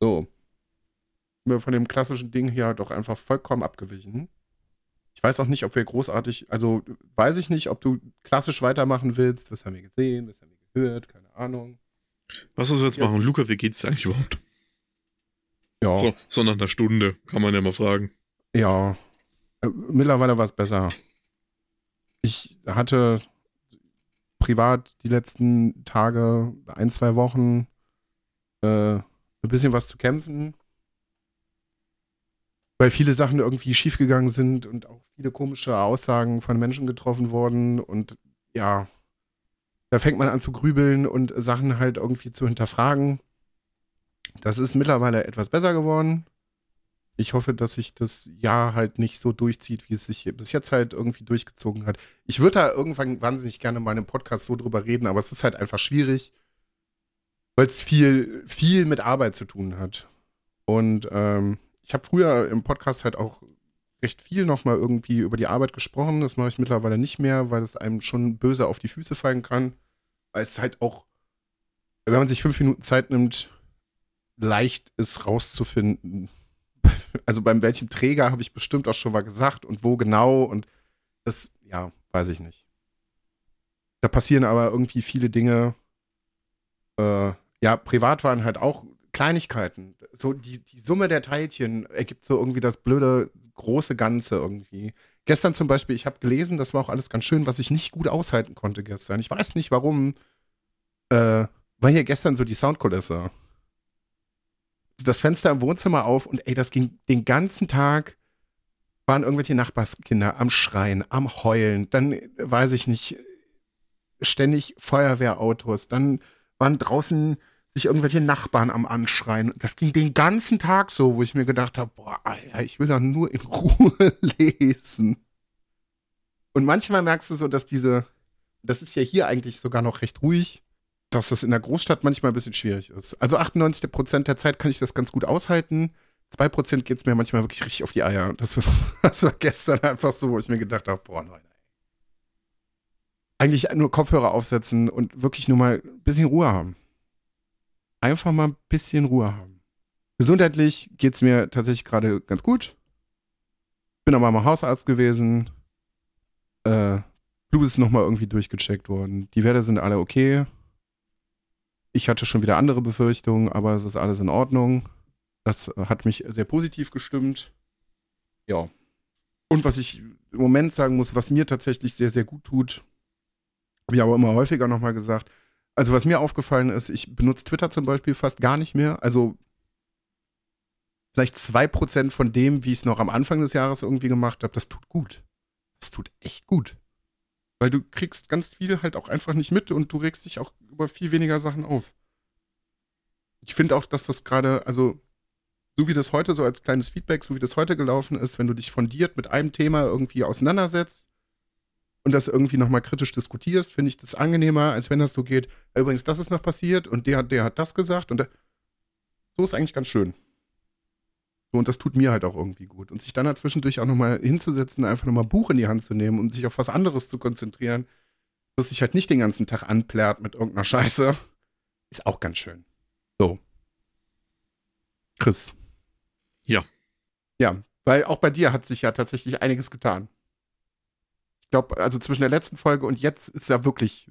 So. Sind wir von dem klassischen Ding hier halt auch einfach vollkommen abgewichen. Ich weiß auch nicht, ob wir großartig, also weiß ich nicht, ob du klassisch weitermachen willst. Was haben wir gesehen? Was haben wir gehört? Keine Ahnung. Was soll jetzt ja. machen? Luca, wie geht's dir eigentlich überhaupt? Ja. So, so nach einer Stunde, kann man ja mal fragen. Ja. Äh, mittlerweile war es besser. Ich hatte privat die letzten Tage, ein, zwei Wochen, äh, ein bisschen was zu kämpfen weil viele Sachen irgendwie schiefgegangen sind und auch viele komische Aussagen von Menschen getroffen wurden und ja, da fängt man an zu grübeln und Sachen halt irgendwie zu hinterfragen. Das ist mittlerweile etwas besser geworden. Ich hoffe, dass sich das Jahr halt nicht so durchzieht, wie es sich bis jetzt halt irgendwie durchgezogen hat. Ich würde da irgendwann wahnsinnig gerne mal einem Podcast so drüber reden, aber es ist halt einfach schwierig, weil es viel, viel mit Arbeit zu tun hat. Und ähm, ich habe früher im Podcast halt auch recht viel nochmal irgendwie über die Arbeit gesprochen. Das mache ich mittlerweile nicht mehr, weil es einem schon böse auf die Füße fallen kann. Weil es halt auch, wenn man sich fünf Minuten Zeit nimmt, leicht ist rauszufinden. Also beim welchem Träger habe ich bestimmt auch schon mal gesagt und wo genau und das, ja, weiß ich nicht. Da passieren aber irgendwie viele Dinge. Äh, ja, privat waren halt auch Kleinigkeiten. So die, die Summe der Teilchen ergibt so irgendwie das blöde große Ganze irgendwie. Gestern zum Beispiel, ich habe gelesen, das war auch alles ganz schön, was ich nicht gut aushalten konnte gestern. Ich weiß nicht warum. Äh, war hier gestern so die Soundkulisse. Das Fenster im Wohnzimmer auf und ey, das ging den ganzen Tag. Waren irgendwelche Nachbarskinder am Schreien, am Heulen. Dann weiß ich nicht, ständig Feuerwehrautos. Dann waren draußen sich irgendwelche Nachbarn am Anschreien. Das ging den ganzen Tag so, wo ich mir gedacht habe, boah, Alter, ich will doch nur in Ruhe lesen. Und manchmal merkst du so, dass diese, das ist ja hier eigentlich sogar noch recht ruhig, dass das in der Großstadt manchmal ein bisschen schwierig ist. Also 98 Prozent der Zeit kann ich das ganz gut aushalten. 2 Prozent geht es mir manchmal wirklich richtig auf die Eier. Das war, das war gestern einfach so, wo ich mir gedacht habe, boah, nein. Eigentlich nur Kopfhörer aufsetzen und wirklich nur mal ein bisschen Ruhe haben. Einfach mal ein bisschen Ruhe haben. Gesundheitlich geht es mir tatsächlich gerade ganz gut. Bin aber mal Hausarzt gewesen. Äh, Blut ist nochmal irgendwie durchgecheckt worden. Die Werte sind alle okay. Ich hatte schon wieder andere Befürchtungen, aber es ist alles in Ordnung. Das hat mich sehr positiv gestimmt. Ja. Und was ich im Moment sagen muss, was mir tatsächlich sehr, sehr gut tut, habe ich aber immer häufiger nochmal gesagt. Also, was mir aufgefallen ist, ich benutze Twitter zum Beispiel fast gar nicht mehr. Also, vielleicht 2% von dem, wie ich es noch am Anfang des Jahres irgendwie gemacht habe, das tut gut. Das tut echt gut. Weil du kriegst ganz viel halt auch einfach nicht mit und du regst dich auch über viel weniger Sachen auf. Ich finde auch, dass das gerade, also so wie das heute so als kleines Feedback, so wie das heute gelaufen ist, wenn du dich fundiert mit einem Thema irgendwie auseinandersetzt und das irgendwie nochmal kritisch diskutierst, finde ich das angenehmer, als wenn das so geht, übrigens, das ist noch passiert und der, der hat das gesagt und der, so ist eigentlich ganz schön. So, und das tut mir halt auch irgendwie gut. Und sich dann halt zwischendurch auch nochmal hinzusetzen, einfach nochmal Buch in die Hand zu nehmen und sich auf was anderes zu konzentrieren, dass sich halt nicht den ganzen Tag anplärt mit irgendeiner Scheiße, ist auch ganz schön. So. Chris. Ja. Ja, weil auch bei dir hat sich ja tatsächlich einiges getan. Ich glaube, also zwischen der letzten Folge und jetzt ist ja wirklich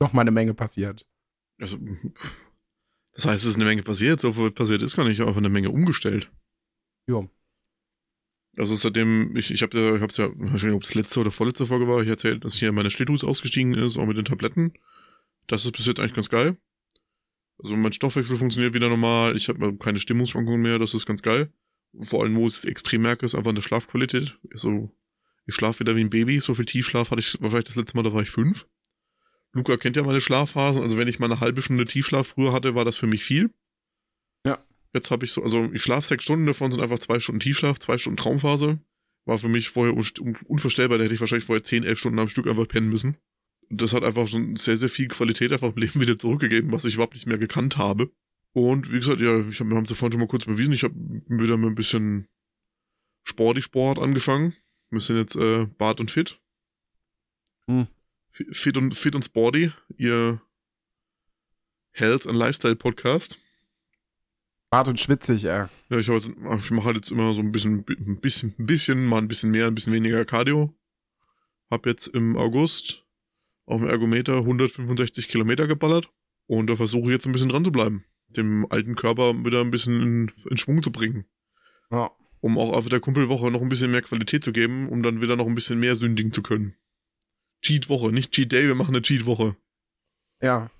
noch mal eine Menge passiert. Also, das heißt, es ist eine Menge passiert, so viel passiert ist gar nicht, auch eine Menge umgestellt. Ja. Also seitdem, ich, ich habe ja, ich ja, ich ob es letzte oder vorletzte Folge war, ich erzählt, dass hier meine Schlitthus ausgestiegen ist, auch mit den Tabletten. Das ist bis jetzt eigentlich ganz geil. Also mein Stoffwechsel funktioniert wieder normal, ich habe keine Stimmungsschwankungen mehr, das ist ganz geil. Vor allem, wo es extrem merke, ist einfach in der Schlafqualität. Also, ich schlafe wieder wie ein Baby, so viel Tiefschlaf hatte ich wahrscheinlich das letzte Mal, da war ich fünf. Luca kennt ja meine Schlafphasen, also wenn ich mal eine halbe Stunde Tiefschlaf früher hatte, war das für mich viel. Jetzt habe ich so, also ich schlafe sechs Stunden, davon sind einfach zwei Stunden Tiefschlaf, zwei Stunden Traumphase. War für mich vorher unvorstellbar, da hätte ich wahrscheinlich vorher zehn, elf Stunden am Stück einfach pennen müssen das hat einfach schon sehr, sehr viel Qualität einfach im Leben wieder zurückgegeben, was ich überhaupt nicht mehr gekannt habe. Und wie gesagt, ja, ich hab, wir haben es ja vorhin schon mal kurz bewiesen, ich habe wieder mit ein bisschen sporty Sport angefangen. Wir sind jetzt äh, Bart und Fit. Hm. Fit und Fit und Sporty, ihr Health and Lifestyle Podcast. Bart und schwitzig, ja. Ja, ich, ich mache halt jetzt immer so ein bisschen, ein bisschen, ein bisschen, mal ein bisschen mehr, ein bisschen weniger Cardio. Hab jetzt im August auf dem Ergometer 165 Kilometer geballert. Und da versuche ich jetzt ein bisschen dran zu bleiben. Dem alten Körper wieder ein bisschen in, in Schwung zu bringen. Ja. Um auch auf der Kumpelwoche noch ein bisschen mehr Qualität zu geben, um dann wieder noch ein bisschen mehr sündigen zu können. Cheat-Woche, nicht Cheat Day, wir machen eine Cheat-Woche. Ja.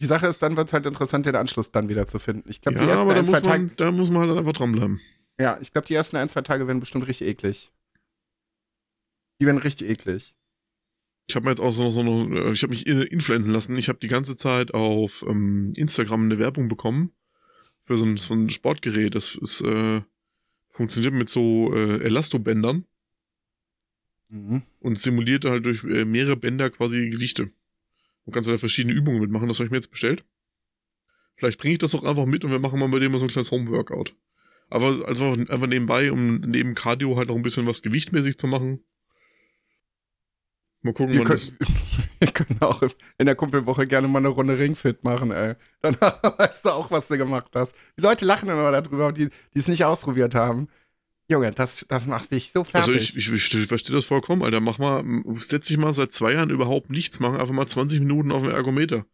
Die Sache ist, dann wird es halt interessant, den Anschluss dann wieder zu finden. Ich glaube, ja, die ersten aber da ein, muss, zwei man, Tage. da muss man halt einfach dranbleiben. Ja, ich glaube, die ersten ein, zwei Tage werden bestimmt richtig eklig. Die werden richtig eklig. Ich habe mir jetzt auch so, so eine, ich habe mich influenzen lassen. Ich habe die ganze Zeit auf ähm, Instagram eine Werbung bekommen für so ein, so ein Sportgerät. Das ist, äh, funktioniert mit so äh, Elastobändern Mhm. und simuliert halt durch äh, mehrere Bänder quasi Gewichte. Du kannst da verschiedene Übungen mitmachen. Das habe ich mir jetzt bestellt. Vielleicht bringe ich das auch einfach mit und wir machen mal bei dem mal so ein kleines Homeworkout. Aber also einfach nebenbei, um neben Cardio halt noch ein bisschen was gewichtmäßig zu machen. Mal gucken, Wir wann können, das. wir können auch in der Kumpelwoche gerne mal eine Runde Ringfit machen, ey. Dann weißt du auch, was du gemacht hast. Die Leute lachen immer darüber, die, die es nicht ausprobiert haben. Junge, das, das macht dich so fertig. Also ich, ich, ich verstehe das vollkommen, Alter. Mach mal, setz dich mal seit zwei Jahren überhaupt nichts machen, einfach mal 20 Minuten auf dem Ergometer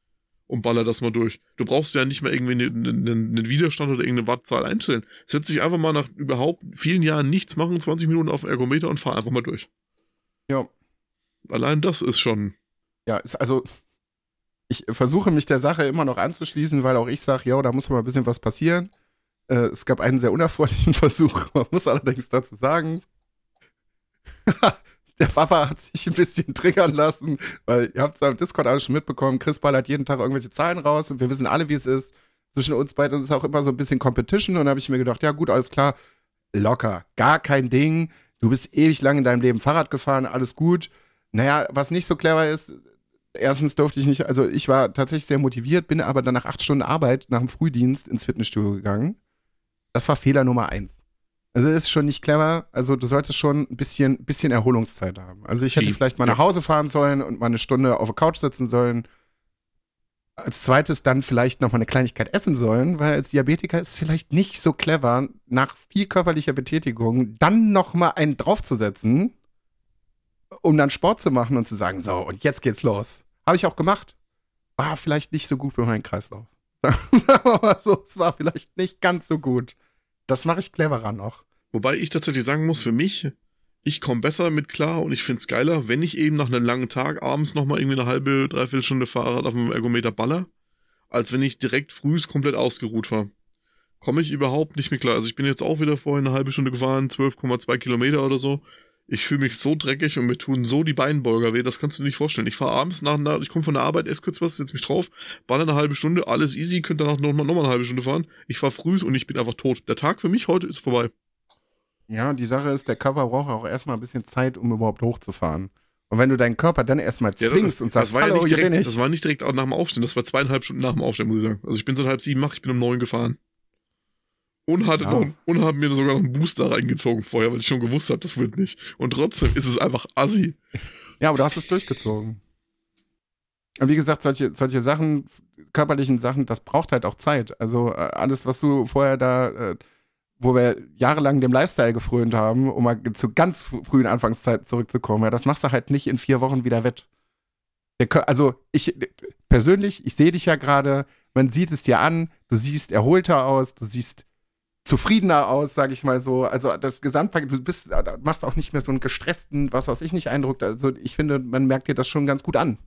und baller das mal durch. Du brauchst ja nicht mehr irgendwie einen, einen, einen Widerstand oder irgendeine Wattzahl einstellen. Setz dich einfach mal nach überhaupt vielen Jahren nichts machen, 20 Minuten auf dem Ergometer und fahr einfach mal durch. ja. Allein das ist schon. Ja, ist also, ich versuche mich der Sache immer noch anzuschließen, weil auch ich sage, ja, da muss mal ein bisschen was passieren. Äh, es gab einen sehr unerfreulichen Versuch. Man muss allerdings dazu sagen, der Papa hat sich ein bisschen triggern lassen, weil ihr habt es am Discord alles schon mitbekommen. Chris ballert jeden Tag irgendwelche Zahlen raus und wir wissen alle, wie es ist. Zwischen uns beiden ist es auch immer so ein bisschen Competition und da habe ich mir gedacht, ja gut, alles klar, locker, gar kein Ding. Du bist ewig lang in deinem Leben Fahrrad gefahren, alles gut Naja, was nicht so clever ist, erstens durfte ich nicht, also ich war tatsächlich sehr motiviert, bin aber dann nach acht Stunden Arbeit nach dem Frühdienst ins Fitnessstudio gegangen. Das war Fehler Nummer eins. Also das ist schon nicht clever. Also du solltest schon ein bisschen, bisschen Erholungszeit haben. Also ich hätte vielleicht mal nach Hause fahren sollen und mal eine Stunde auf der Couch sitzen sollen. Als zweites dann vielleicht noch mal eine Kleinigkeit essen sollen, weil als Diabetiker ist es vielleicht nicht so clever, nach viel körperlicher Betätigung dann noch mal einen draufzusetzen, um dann Sport zu machen und zu sagen, so, und jetzt geht's los. Habe ich auch gemacht. War vielleicht nicht so gut für meinen Kreislauf. Sagen wir mal so, es war vielleicht nicht ganz so gut. Das mache ich cleverer noch. Wobei ich tatsächlich sagen muss, für mich, ich komme besser mit klar und ich find's geiler, wenn ich eben nach einem langen Tag abends nochmal irgendwie eine halbe, dreiviertel Stunde Fahrrad auf dem Ergometer baller, als wenn ich direkt frühs komplett ausgeruht war. Komme ich überhaupt nicht mehr klar. Also ich bin jetzt auch wieder vorhin eine halbe Stunde gefahren, 12,2 Kilometer oder so. Ich fühle mich so dreckig und mir tun so die Beinbeuger weh, das kannst du dir nicht vorstellen. Ich fahre abends nach, nach ich komme von der Arbeit, esse kurz was, setz mich drauf, baller eine halbe Stunde, alles easy, könnt danach nochmal noch mal eine halbe Stunde fahren. Ich fahre früh und ich bin einfach tot. Der Tag für mich heute ist vorbei. Ja, die Sache ist, der Körper braucht auch erstmal ein bisschen Zeit, um überhaupt hochzufahren. Und wenn du deinen Körper dann erstmal zwingst ja, das, und sagst, das war Hallo, ja nicht direkt, nicht. Das war nicht direkt nach dem Aufstehen, das war zweieinhalb Stunden nach dem Aufstehen, muss ich sagen. Also ich bin seit halb sieben mach, ich bin um neun gefahren. Und, hatte ja. noch, und haben mir sogar noch einen Booster reingezogen vorher, weil ich schon gewusst habe, das wird nicht. Und trotzdem ist es einfach assi. Ja, aber du hast es durchgezogen. Und wie gesagt, solche, solche Sachen, körperlichen Sachen, das braucht halt auch Zeit. Also äh, alles, was du vorher da, äh, wo wir jahrelang dem Lifestyle gefrönt haben, um mal zu ganz frühen Anfangszeiten zurückzukommen, ja, das machst du halt nicht in vier Wochen wieder wett. Also ich persönlich, ich sehe dich ja gerade, man sieht es dir an, du siehst erholter aus, du siehst zufriedener aus, sage ich mal so. Also das Gesamtpaket, du bist, machst auch nicht mehr so einen gestressten, was weiß ich nicht Eindruck. Also ich finde, man merkt dir das schon ganz gut an.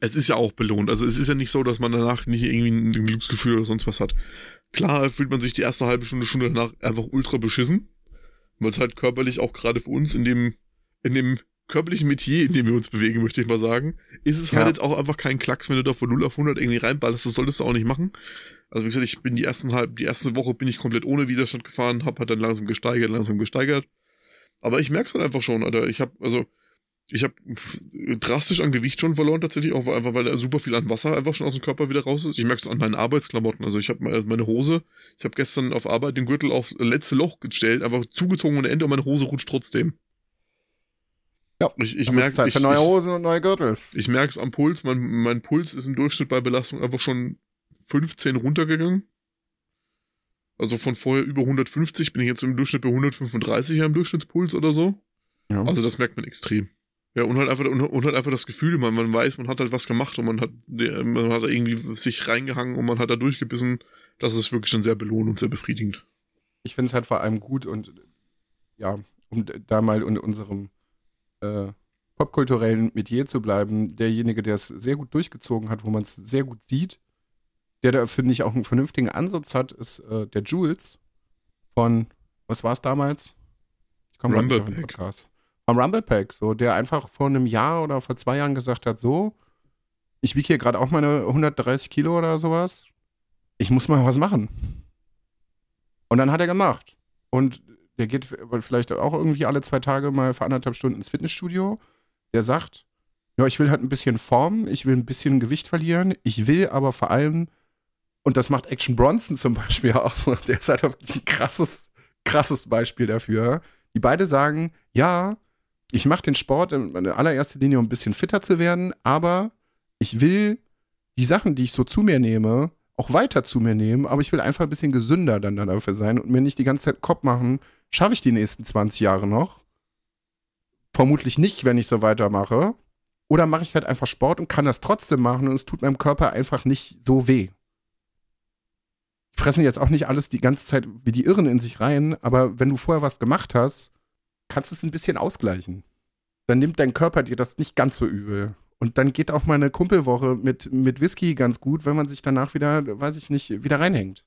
Es ist ja auch belohnt. Also es ist ja nicht so, dass man danach nicht irgendwie ein Glücksgefühl oder sonst was hat. Klar fühlt man sich die erste halbe Stunde, Stunde danach einfach ultra beschissen. Weil es halt körperlich auch gerade für uns in dem, in dem körperlichen Metier, in dem wir uns bewegen, möchte ich mal sagen, ist es halt ja. halt jetzt auch einfach kein Klacks, wenn du da von 0 auf 100 irgendwie reinballerst. Das solltest du auch nicht machen. Also wie gesagt, ich bin die ersten halb, die erste Woche bin ich komplett ohne Widerstand gefahren, hab halt dann langsam gesteigert, langsam gesteigert. Aber ich merk's halt einfach schon, Alter. Ich habe also ich habe drastisch an Gewicht schon verloren tatsächlich, auch einfach weil da super viel an Wasser einfach schon aus dem Körper wieder raus ist. Ich merke es an meinen Arbeitsklamotten. Also ich habe meine Hose, ich habe gestern auf Arbeit den Gürtel auf letzte Loch gestellt, einfach zugezogen ohne Ende und meine Hose rutscht trotzdem. Ja, ich, ich merke Zeit für neue Hosen und neue Gürtel. Ich merke es am Puls. Mein, mein Puls ist im Durchschnitt bei Belastung einfach schon 15 runtergegangen. Also von vorher über 150 bin ich jetzt im Durchschnitt bei 135 im Durchschnittspuls oder so. Ja. Also das merkt man extrem. Ja, und halt einfach, und, halt einfach das Gefühl, man, man weiß, man hat halt was gemacht und man hat, man hat irgendwie sich reingehangen und man hat da durchgebissen. Das ist wirklich schon sehr belohnend und sehr befriedigend. Ich finde es halt vor allem gut und ja, um da mal in unserem äh, popkulturellen Metier zu bleiben, derjenige, der es sehr gut durchgezogen hat, wo man es sehr gut sieht, der da, finde ich, auch einen vernünftigen Ansatz hat, ist äh, der Jules von, was war es damals? Ich komme nicht auf den Podcast. Vom Rumble Pack, so, der einfach vor einem Jahr oder vor zwei Jahren gesagt hat, so, ich wiege hier gerade auch meine 130 Kilo oder sowas. Ich muss mal was machen. Und dann hat er gemacht. Und der geht vielleicht auch irgendwie alle zwei Tage mal für anderthalb Stunden ins Fitnessstudio. Der sagt, ja, ich will halt ein bisschen Form, ich will ein bisschen Gewicht verlieren, ich will aber vor allem und das macht Action Bronson zum Beispiel auch so. Der ist halt ein krasses, krasses Beispiel dafür. Die beide sagen, ja, ich mache den Sport in allererster Linie, um ein bisschen fitter zu werden, aber ich will die Sachen, die ich so zu mir nehme, auch weiter zu mir nehmen, aber ich will einfach ein bisschen gesünder dann dafür sein und mir nicht die ganze Zeit Kopf machen, schaffe ich die nächsten 20 Jahre noch? Vermutlich nicht, wenn ich so weitermache. Oder mache ich halt einfach Sport und kann das trotzdem machen und es tut meinem Körper einfach nicht so weh fressen jetzt auch nicht alles die ganze Zeit wie die Irren in sich rein, aber wenn du vorher was gemacht hast, kannst du es ein bisschen ausgleichen. Dann nimmt dein Körper dir das nicht ganz so übel. Und dann geht auch mal eine Kumpelwoche mit, mit Whisky ganz gut, wenn man sich danach wieder, weiß ich nicht, wieder reinhängt.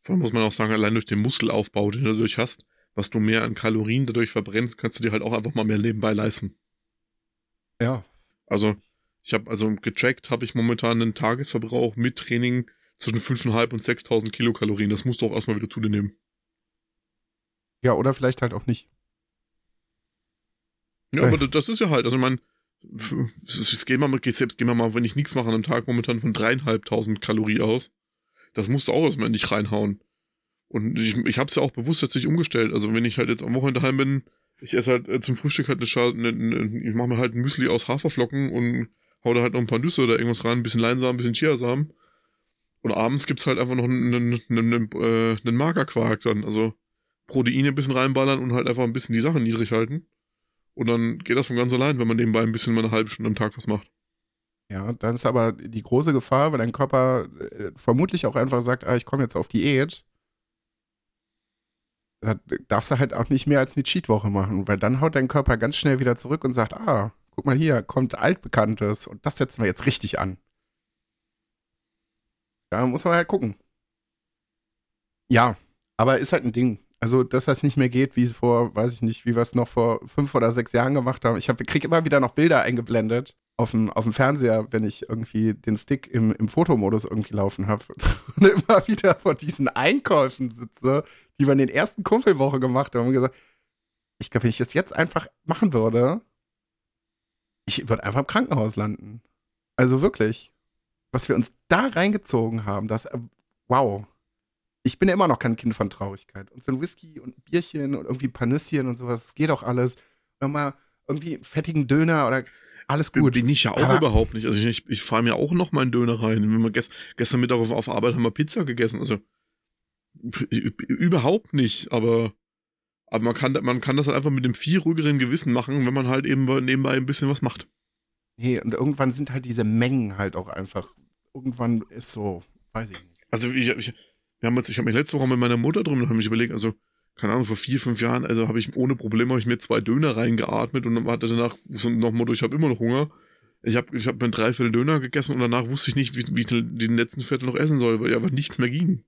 Vor allem muss man auch sagen, allein durch den Muskelaufbau, den du dadurch hast, was du mehr an Kalorien dadurch verbrennst, kannst du dir halt auch einfach mal mehr nebenbei leisten. Ja. Also, ich habe also getrackt, habe ich momentan einen Tagesverbrauch mit Training zwischen 5.500 und 6.000 Kilokalorien. Das musst du auch erstmal wieder zu dir nehmen. Ja, oder vielleicht halt auch nicht. Ja, aber das ist ja halt, also ich meine, es gehen wir mal, selbst gehen wir mal, wenn ich nichts mache an einem Tag momentan von dreieinhalbtausend Kalorien aus. Das musst du auch erstmal nicht reinhauen. Und ich, ich habe es ja auch bewusst jetzt nicht umgestellt. Also wenn ich halt jetzt am Wochenende daheim bin, ich esse halt äh, zum Frühstück halt eine Schale, eine, eine, ich mache mir halt ein Müsli aus Haferflocken und hau da halt noch ein paar Nüsse oder irgendwas rein, ein bisschen Leinsamen, ein bisschen Chiasamen. Und abends gibt's halt einfach noch einen, einen, einen, einen Magerquark dann. Also Proteine ein bisschen reinballern und halt einfach ein bisschen die Sachen niedrig halten. Und dann geht das von ganz allein, wenn man nebenbei ein bisschen mal eine halbe Stunde am Tag was macht. Ja, dann ist aber die große Gefahr, weil dein Körper äh, vermutlich auch einfach sagt, ah, ich komme jetzt auf Diät. Da darfst du halt auch nicht mehr als eine Cheat-Woche machen, weil dann haut dein Körper ganz schnell wieder zurück und sagt, ah, guck mal hier, kommt Altbekanntes und das setzen wir jetzt richtig an. Da muss man halt gucken. Ja, aber ist halt ein Ding. Also, dass das nicht mehr geht, wie es vor, weiß ich nicht, wie wir es noch vor fünf oder sechs Jahren gemacht haben. Ich hab, kriege immer wieder noch Bilder eingeblendet auf dem, auf dem Fernseher, wenn ich irgendwie den Stick im, im Fotomodus irgendwie laufen habe. Und immer wieder vor diesen Einkäufen sitze, die wir in den ersten Kumpelwoche gemacht haben und gesagt, ich glaube, wenn ich das jetzt einfach machen würde, ich würde einfach im Krankenhaus landen. Also wirklich. Was wir uns da reingezogen haben, das, äh, wow ich bin ja immer noch kein Kind von Traurigkeit. Und so ein Whisky und ein Bierchen und irgendwie ein paar Nüsschen und sowas, das geht auch alles. Nochmal irgendwie fettigen Döner oder alles gut. Bin ich ja auch Aber überhaupt nicht. Also ich, ich, ich fahre mir auch noch mal einen Döner rein. Wenn wir gest, gestern Mittag auf, auf Arbeit haben wir Pizza gegessen. Also überhaupt nicht. Aber, aber man, kann, man kann das halt einfach mit dem viel ruhigeren Gewissen machen, wenn man halt eben nebenbei ein bisschen was macht. Nee, und irgendwann sind halt diese Mengen halt auch einfach. Irgendwann ist so, weiß ich nicht. Also ich, ich wir haben jetzt, ich habe mich letzte Woche mit meiner Mutter drum, da habe ich überlegt, also, keine Ahnung, vor vier, fünf Jahren, also habe ich ohne Probleme ich mir zwei Döner reingeatmet und dann hatte danach so noch Motto, ich habe immer noch Hunger. Ich habe ich hab mir drei Viertel Döner gegessen und danach wusste ich nicht, wie, wie ich den letzten Viertel noch essen soll, weil ja einfach nichts mehr ging.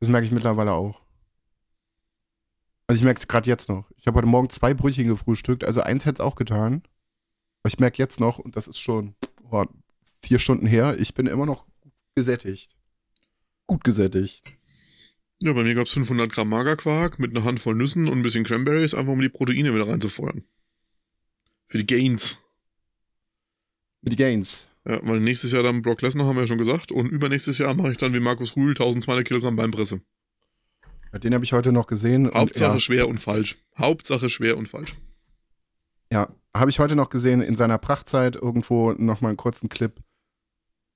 Das merke ich mittlerweile auch. Also ich merke es gerade jetzt noch. Ich habe heute Morgen zwei Brötchen gefrühstückt, also eins hätte es auch getan. Aber ich merke jetzt noch, und das ist schon oh, vier Stunden her, ich bin immer noch gesättigt. Gut gesättigt. Ja, bei mir gab es 500 Gramm Magerquark mit einer Handvoll Nüssen und ein bisschen Cranberries, einfach um die Proteine wieder reinzufeuern. Für die Gains. Für die Gains. Ja, weil nächstes Jahr dann Brock Lesnar haben wir ja schon gesagt und übernächstes Jahr mache ich dann wie Markus Rühl 1200 Kilogramm Beinpresse. Ja, den habe ich heute noch gesehen. Hauptsache ja, schwer und falsch. Hauptsache schwer und falsch. Ja, habe ich heute noch gesehen in seiner Prachtzeit irgendwo nochmal einen kurzen Clip.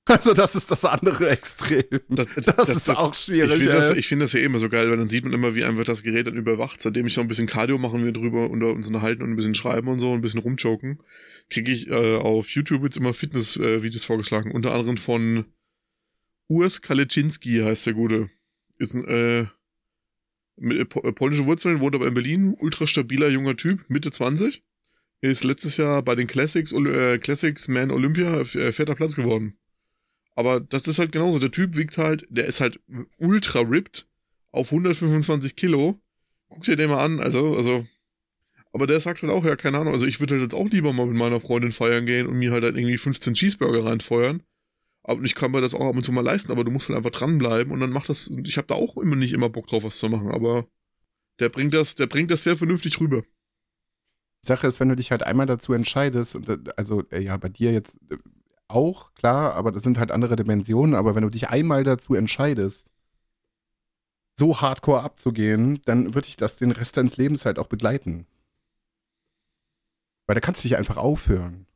Also das ist das andere Extrem. Das, das, das ist das, auch schwierig. Ich finde das, ich find das ja immer so geil, weil dann sieht man immer, wie einfach das Gerät dann überwacht. Seitdem ich so ein bisschen Cardio machen wir drüber und uns unterhalten und ein bisschen schreiben und so, ein bisschen rumjoken, kriege ich äh, auf YouTube jetzt immer Fitness-Videos äh, vorgeschlagen. Unter anderem von Urs Kalecinski heißt der Gute. Ist ein äh, mit äh, polnische Wurzeln, wohnt aber in Berlin, ultra stabiler junger Typ, Mitte 20. Ist letztes Jahr bei den Classics, äh, Classics Man Olympia äh, vierter Platz geworden. Aber das ist halt genauso. Der Typ wiegt halt, der ist halt ultra ripped auf 125 Kilo. Guck dir den mal an, also, also. Aber der sagt halt auch, ja, keine Ahnung, also ich würde halt jetzt auch lieber mal mit meiner Freundin feiern gehen und mir halt, halt irgendwie 15 Cheeseburger reinfeuern. Aber ich kann mir das auch ab und zu mal leisten, aber du musst halt einfach dranbleiben und dann macht das, ich habe da auch immer nicht immer Bock drauf, was zu machen, aber der bringt das, der bringt das sehr vernünftig rüber. Die Sache ist, wenn du dich halt einmal dazu entscheidest, und also äh, ja, bei dir jetzt äh, auch, klar, aber das sind halt andere Dimensionen. Aber wenn du dich einmal dazu entscheidest, so hardcore abzugehen, dann würde ich das den Rest deines Lebens halt auch begleiten. Weil da kannst du dich einfach aufhören.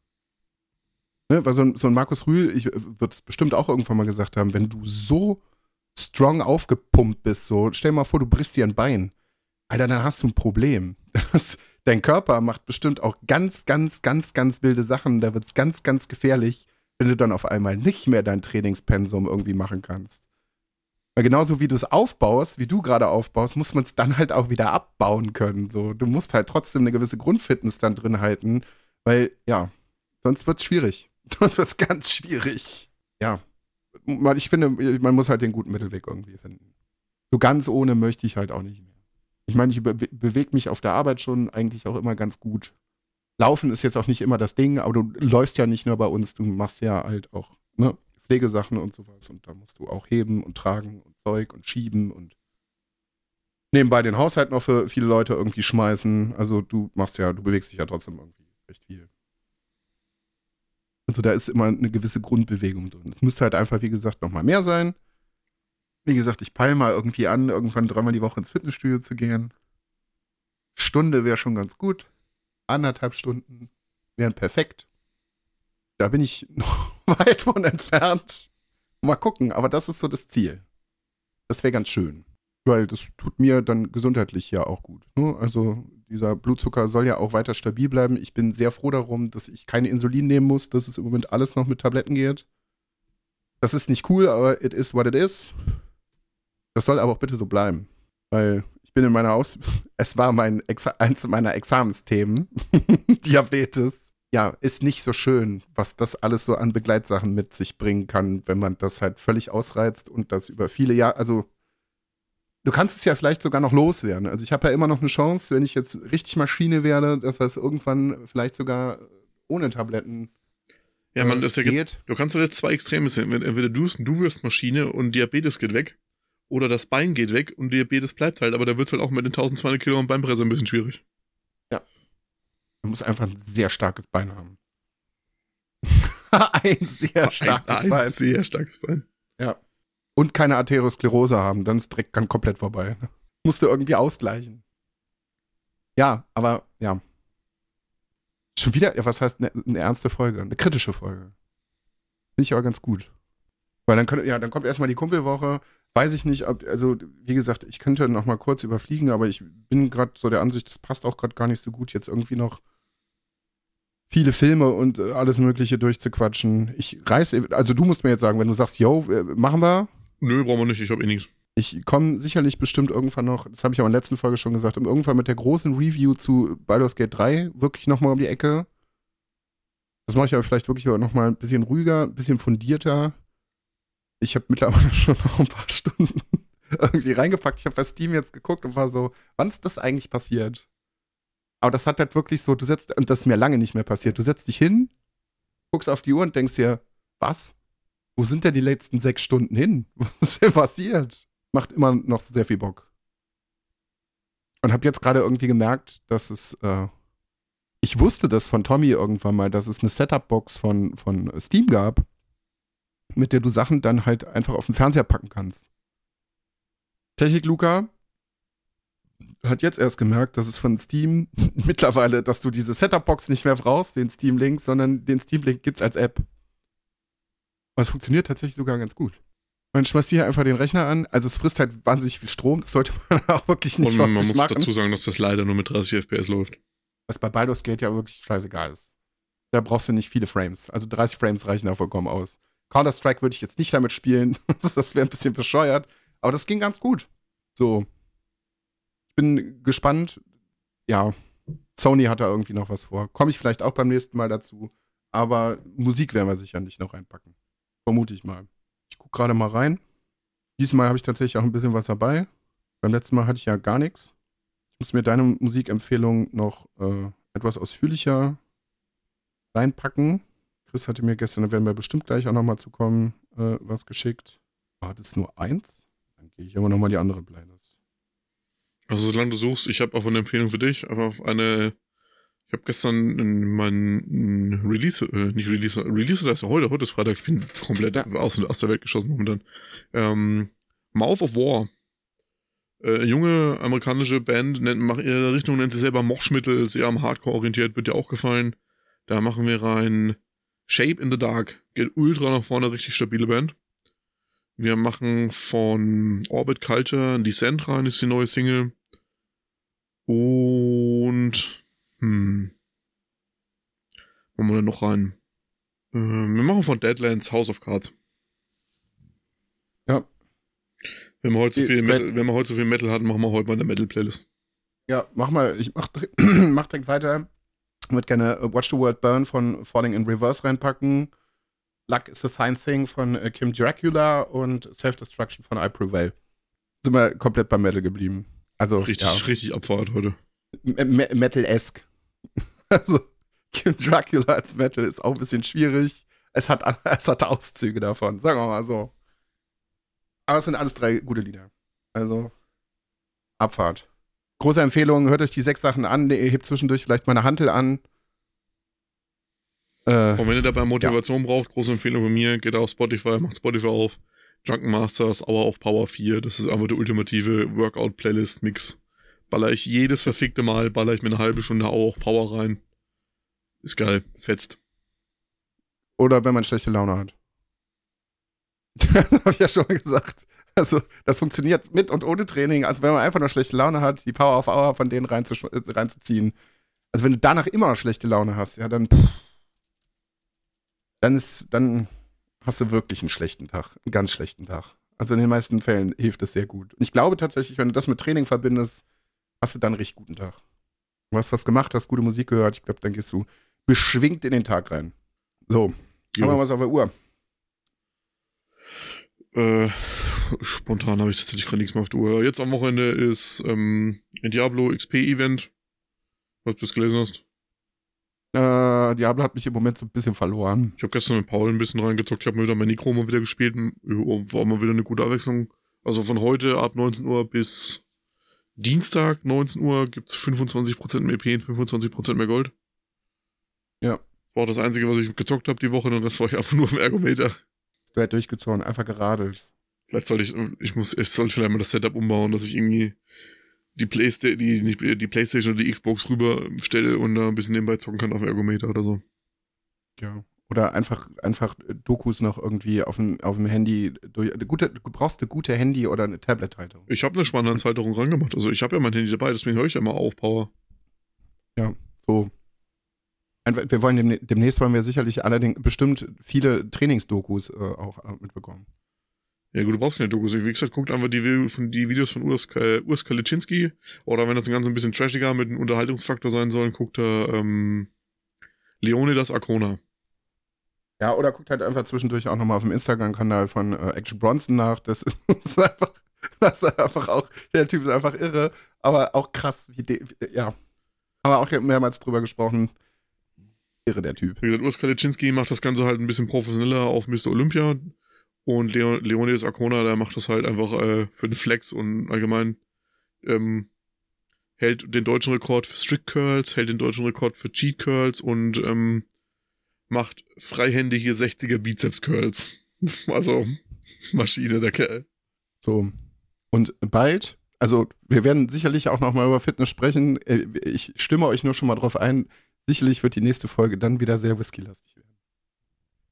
Ne? Weil so ein, so ein Markus Rühl, ich würde es bestimmt auch irgendwann mal gesagt haben, wenn du so strong aufgepumpt bist, so, stell dir mal vor, du brichst dir ein Bein. Alter, dann hast du ein Problem. Dein Körper macht bestimmt auch ganz, ganz, ganz, ganz wilde Sachen. Da wird es ganz, ganz gefährlich wenn du dann auf einmal nicht mehr dein Trainingspensum irgendwie machen kannst. Weil genauso wie du es aufbaust, wie du gerade aufbaust, muss man es dann halt auch wieder abbauen können. So, du musst halt trotzdem eine gewisse Grundfitness dann drin halten, weil ja, sonst wird es schwierig. Sonst wird es ganz schwierig. Ja, ich finde, man muss halt den guten Mittelweg irgendwie finden. So ganz ohne möchte ich halt auch nicht mehr. Ich meine, ich be bewege mich auf der Arbeit schon eigentlich auch immer ganz gut. Laufen ist jetzt auch nicht immer das Ding, aber du läufst ja nicht nur bei uns, du machst ja halt auch ne, Pflegesachen und sowas und da musst du auch heben und tragen und Zeug und schieben und nebenbei den Haushalt noch für viele Leute irgendwie schmeißen. Also du machst ja, du bewegst dich ja trotzdem irgendwie recht viel. Also da ist immer eine gewisse Grundbewegung drin. Es müsste halt einfach, wie gesagt, nochmal mehr sein. Wie gesagt, ich peile mal irgendwie an, irgendwann dreimal die Woche ins Fitnessstudio zu gehen. Stunde wäre schon ganz gut. Anderthalb Stunden wären perfekt. Da bin ich noch weit von entfernt. Mal gucken, aber das ist so das Ziel. Das wäre ganz schön. Weil das tut mir dann gesundheitlich ja auch gut. Ne? Also dieser Blutzucker soll ja auch weiter stabil bleiben. Ich bin sehr froh darum, dass ich keine Insulin nehmen muss, dass es im Moment alles noch mit Tabletten geht. Das ist nicht cool, aber it is what it is. Das soll aber auch bitte so bleiben. Weil bin in meiner Aus... Es war mein Exa eins meiner Examensthemen. Diabetes. Ja, ist nicht so schön, was das alles so an Begleitsachen mit sich bringen kann, wenn man das halt völlig ausreizt und das über viele Jahre, also du kannst es ja vielleicht sogar noch loswerden. Also ich habe ja immer noch eine Chance, wenn ich jetzt richtig Maschine werde, dass das irgendwann vielleicht sogar ohne Tabletten ja, man, das äh, geht. Du kannst jetzt zwei Extreme sehen. Entweder du, du wirst Maschine und Diabetes geht weg oder das Bein geht weg und Diabetes bleibt halt, aber da wird es halt auch mit den 1200 Kilo Beinpresse ein bisschen schwierig. Ja. Man muss einfach ein sehr starkes Bein haben. ein sehr starkes ein, ein Bein. Ein sehr starkes Bein. Ja. Und keine Arteriosklerose haben, dann ist direkt dann komplett vorbei. Musst du irgendwie ausgleichen. Ja, aber ja. Schon wieder, ja, was heißt eine, eine ernste Folge? Eine kritische Folge. Finde ich aber ganz gut. Weil dann, können, ja, dann kommt erstmal die Kumpelwoche, weiß ich nicht, ob, also wie gesagt, ich könnte noch mal kurz überfliegen, aber ich bin gerade so der Ansicht, das passt auch gerade gar nicht so gut, jetzt irgendwie noch viele Filme und äh, alles Mögliche durchzuquatschen. Ich reiße, also du musst mir jetzt sagen, wenn du sagst, yo, äh, machen wir. Nö, brauchen wir nicht, ich habe eh nichts. Ich komme sicherlich bestimmt irgendwann noch, das habe ich aber in der letzten Folge schon gesagt, um irgendwann mit der großen Review zu Baldur's Gate 3 wirklich nochmal um die Ecke. Das mache ich aber vielleicht wirklich nochmal ein bisschen ruhiger, ein bisschen fundierter ich habe mittlerweile schon noch ein paar Stunden irgendwie reingepackt. Ich habe bei Steam jetzt geguckt und war so, wann ist das eigentlich passiert? Aber das hat halt wirklich so, du setzt, und das ist mir lange nicht mehr passiert, du setzt dich hin, guckst auf die Uhr und denkst dir, was? Wo sind denn die letzten sechs Stunden hin? Was ist denn passiert? Macht immer noch sehr viel Bock. Und habe jetzt gerade irgendwie gemerkt, dass es, äh, ich wusste das von Tommy irgendwann mal, dass es eine Setup-Box von, von Steam gab mit der du Sachen dann halt einfach auf den Fernseher packen kannst. Technik Luca hat jetzt erst gemerkt, dass es von Steam mittlerweile, dass du diese Setup-Box nicht mehr brauchst, den Steam-Link, sondern den Steam-Link gibt es als App. Aber es funktioniert tatsächlich sogar ganz gut. Man schmeißt hier einfach den Rechner an. Also es frisst halt wahnsinnig viel Strom. Das sollte man auch wirklich nicht Und man muss machen. dazu sagen, dass das leider nur mit 30 FPS läuft. Was bei Baldur's Gate ja wirklich scheißegal ist. Da brauchst du nicht viele Frames. Also 30 Frames reichen da vollkommen aus. Counter-Strike würde ich jetzt nicht damit spielen. das wäre ein bisschen bescheuert. Aber das ging ganz gut. So. Ich bin gespannt. Ja, Sony hat da irgendwie noch was vor. Komme ich vielleicht auch beim nächsten Mal dazu. Aber Musik werden wir sicher nicht noch reinpacken. Vermute ich mal. Ich gucke gerade mal rein. Diesmal habe ich tatsächlich auch ein bisschen was dabei. Beim letzten Mal hatte ich ja gar nichts. Ich muss mir deine Musikempfehlung noch äh, etwas ausführlicher reinpacken. Chris hatte mir gestern, da werden wir bestimmt gleich auch nochmal zu kommen, äh, was geschickt. War das nur eins? Dann gehe ich aber nochmal die andere Playlist. Also solange du suchst, ich habe auch eine Empfehlung für dich, einfach auf eine ich habe gestern mein Release, äh, nicht Release, Release das ist heute, heute ist Freitag, ich bin komplett ja. aus, aus der Welt geschossen momentan. Ähm, Mouth of War. Äh, junge amerikanische Band, nennt, macht ihre Richtung, nennt sie selber Moshmittel, sehr am Hardcore orientiert, wird dir auch gefallen. Da machen wir rein Shape in the Dark geht ultra nach vorne, richtig stabile Band. Wir machen von Orbit Culture Descent rein, ist die neue Single. Und, hm. Machen wir da noch rein? Äh, wir machen von Deadlands House of Cards. Ja. Wenn wir heute so viel Metal, wenn wir heute so viel Metal hatten, machen wir heute mal eine Metal-Playlist. Ja, mach mal. Ich mach, mach direkt weiter würde gerne äh, Watch the World Burn von Falling in Reverse reinpacken. Luck is a Fine Thing von äh, Kim Dracula und Self-Destruction von I Prevail. Sind wir komplett beim Metal geblieben. Also, richtig, ja. richtig Abfahrt heute. Me Metal-esque. also, Kim Dracula als Metal ist auch ein bisschen schwierig. Es hat, es hat Auszüge davon, sagen wir mal so. Aber es sind alles drei gute Lieder. Also, Abfahrt große Empfehlung, hört euch die sechs Sachen an, ihr hebt zwischendurch vielleicht mal eine Hantel an. Äh, Und wenn ihr dabei Motivation braucht, große Empfehlung von mir, geht auf Spotify, macht Spotify auf. Drunken Masters, aber auch Power 4. Das ist einfach der ultimative Workout-Playlist-Mix. Baller ich jedes verfickte Mal, baller ich mir eine halbe Stunde auch Power rein. Ist geil, fetzt. oder wenn man schlechte Laune hat. Das habe ich ja schon gesagt. Also, das funktioniert mit und ohne Training. Also, wenn man einfach nur schlechte Laune hat, die Power of Hour von denen reinzusch- äh, reinzuziehen. Also, wenn du danach immer noch schlechte Laune hast, ja, dann. Pff, dann ist, dann hast du wirklich einen schlechten Tag. Einen ganz schlechten Tag. Also, in den meisten Fällen hilft es sehr gut. Und ich glaube tatsächlich, wenn du das mit Training verbindest, hast du dann einen richtig guten Tag. Du hast was gemacht, hast gute Musik gehört. Ich glaube, dann gehst du beschwingt in den Tag rein. So, haben wir was auf der Uhr. Äh, spontan habe ich tatsächlich gerade nichts mehr auf der Uhr. Jetzt am Wochenende ist ähm, ein Diablo XP Event. Was du das gelesen hast? Äh, Diablo hat mich im Moment so ein bisschen verloren. Ich habe gestern mit Paul ein bisschen reingezockt. Ich habe mir wieder mein Necro mal wieder gespielt. War mal wieder eine gute Abwechslung. Also von heute ab 19 Uhr bis Dienstag 19 Uhr gibt's 25% mehr EP und 25% mehr Gold. Ja. War auch das Einzige, was ich gezockt habe die Woche und das war ich einfach nur dem Ergometer. Du hättest durchgezogen, einfach geradelt. Vielleicht sollte ich, ich muss, ich sollte vielleicht mal das Setup umbauen, dass ich irgendwie die Playstation, die, nicht die Playstation oder die Xbox rüber stelle und da ein bisschen nebenbei zocken kann auf Ergometer oder so. Ja. Oder einfach, einfach Dokus noch irgendwie auf dem, auf dem Handy. Durch, gute, du brauchst eine gute Handy- oder eine Tablet-Halterung. Ich habe eine Spannungshalterung rangemacht. Also ich habe ja mein Handy dabei, deswegen höre ich ja immer auf Power. So. Einfach- Wir wollen demnächst wollen wir sicherlich allerdings bestimmt viele Trainingsdokus äh, auch äh, mitbekommen. Ja gut, du brauchst keine Dokus. Wie gesagt, guckt einfach die, die Videos von Urs, Ka- Urs Kaliczynski. Oder wenn das ein ganz ein bisschen trashiger mit einem Unterhaltungsfaktor sein soll, guckt er ähm, Leonidas Arcona. Ja, oder guckt halt einfach zwischendurch auch nochmal auf dem Instagram-Kanal von äh, Action Bronson nach. Das ist, das ist einfach, das ist einfach auch, der Typ ist einfach irre, aber auch krass, wie de, ja. Haben wir auch mehrmals drüber gesprochen. Irre, der Typ. Wie gesagt, Urs Kaliczynski macht das Ganze halt ein bisschen professioneller auf Mr. Olympia. Und Leo, Leonidas Arcona, der macht das halt einfach äh, für den Flex und allgemein ähm, hält den deutschen Rekord für Strict Curls, hält den deutschen Rekord für Cheat Curls und ähm, macht freihändige 60er Bizeps Curls. Also Maschine, der Kerl. So. Und bald, also wir werden sicherlich auch nochmal über Fitness sprechen. Äh, Ich stimme euch nur schon mal drauf ein. Sicherlich wird die nächste Folge dann wieder sehr whiskylastig werden.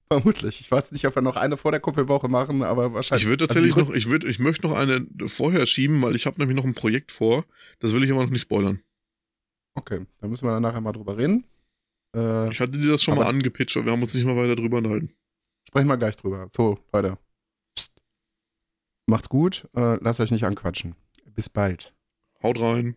Vermutlich. Ich weiß nicht, ob wir noch eine vor der Kuppelwoche machen, aber wahrscheinlich. Ich würde Also tatsächlich die noch, ich würde, ich möchte noch eine vorher schieben, weil ich habe nämlich noch ein Projekt vor. Das will ich aber noch nicht spoilern. Okay, dann müssen wir dann nachher mal drüber reden. Äh, Ich hatte dir das schon mal angepitcht, aber wir haben uns nicht mal weiter drüber unterhalten. sprechen wir gleich drüber. So, Leute. Psst. Macht's gut. Äh, lasst euch nicht anquatschen. Bis bald. Haut rein.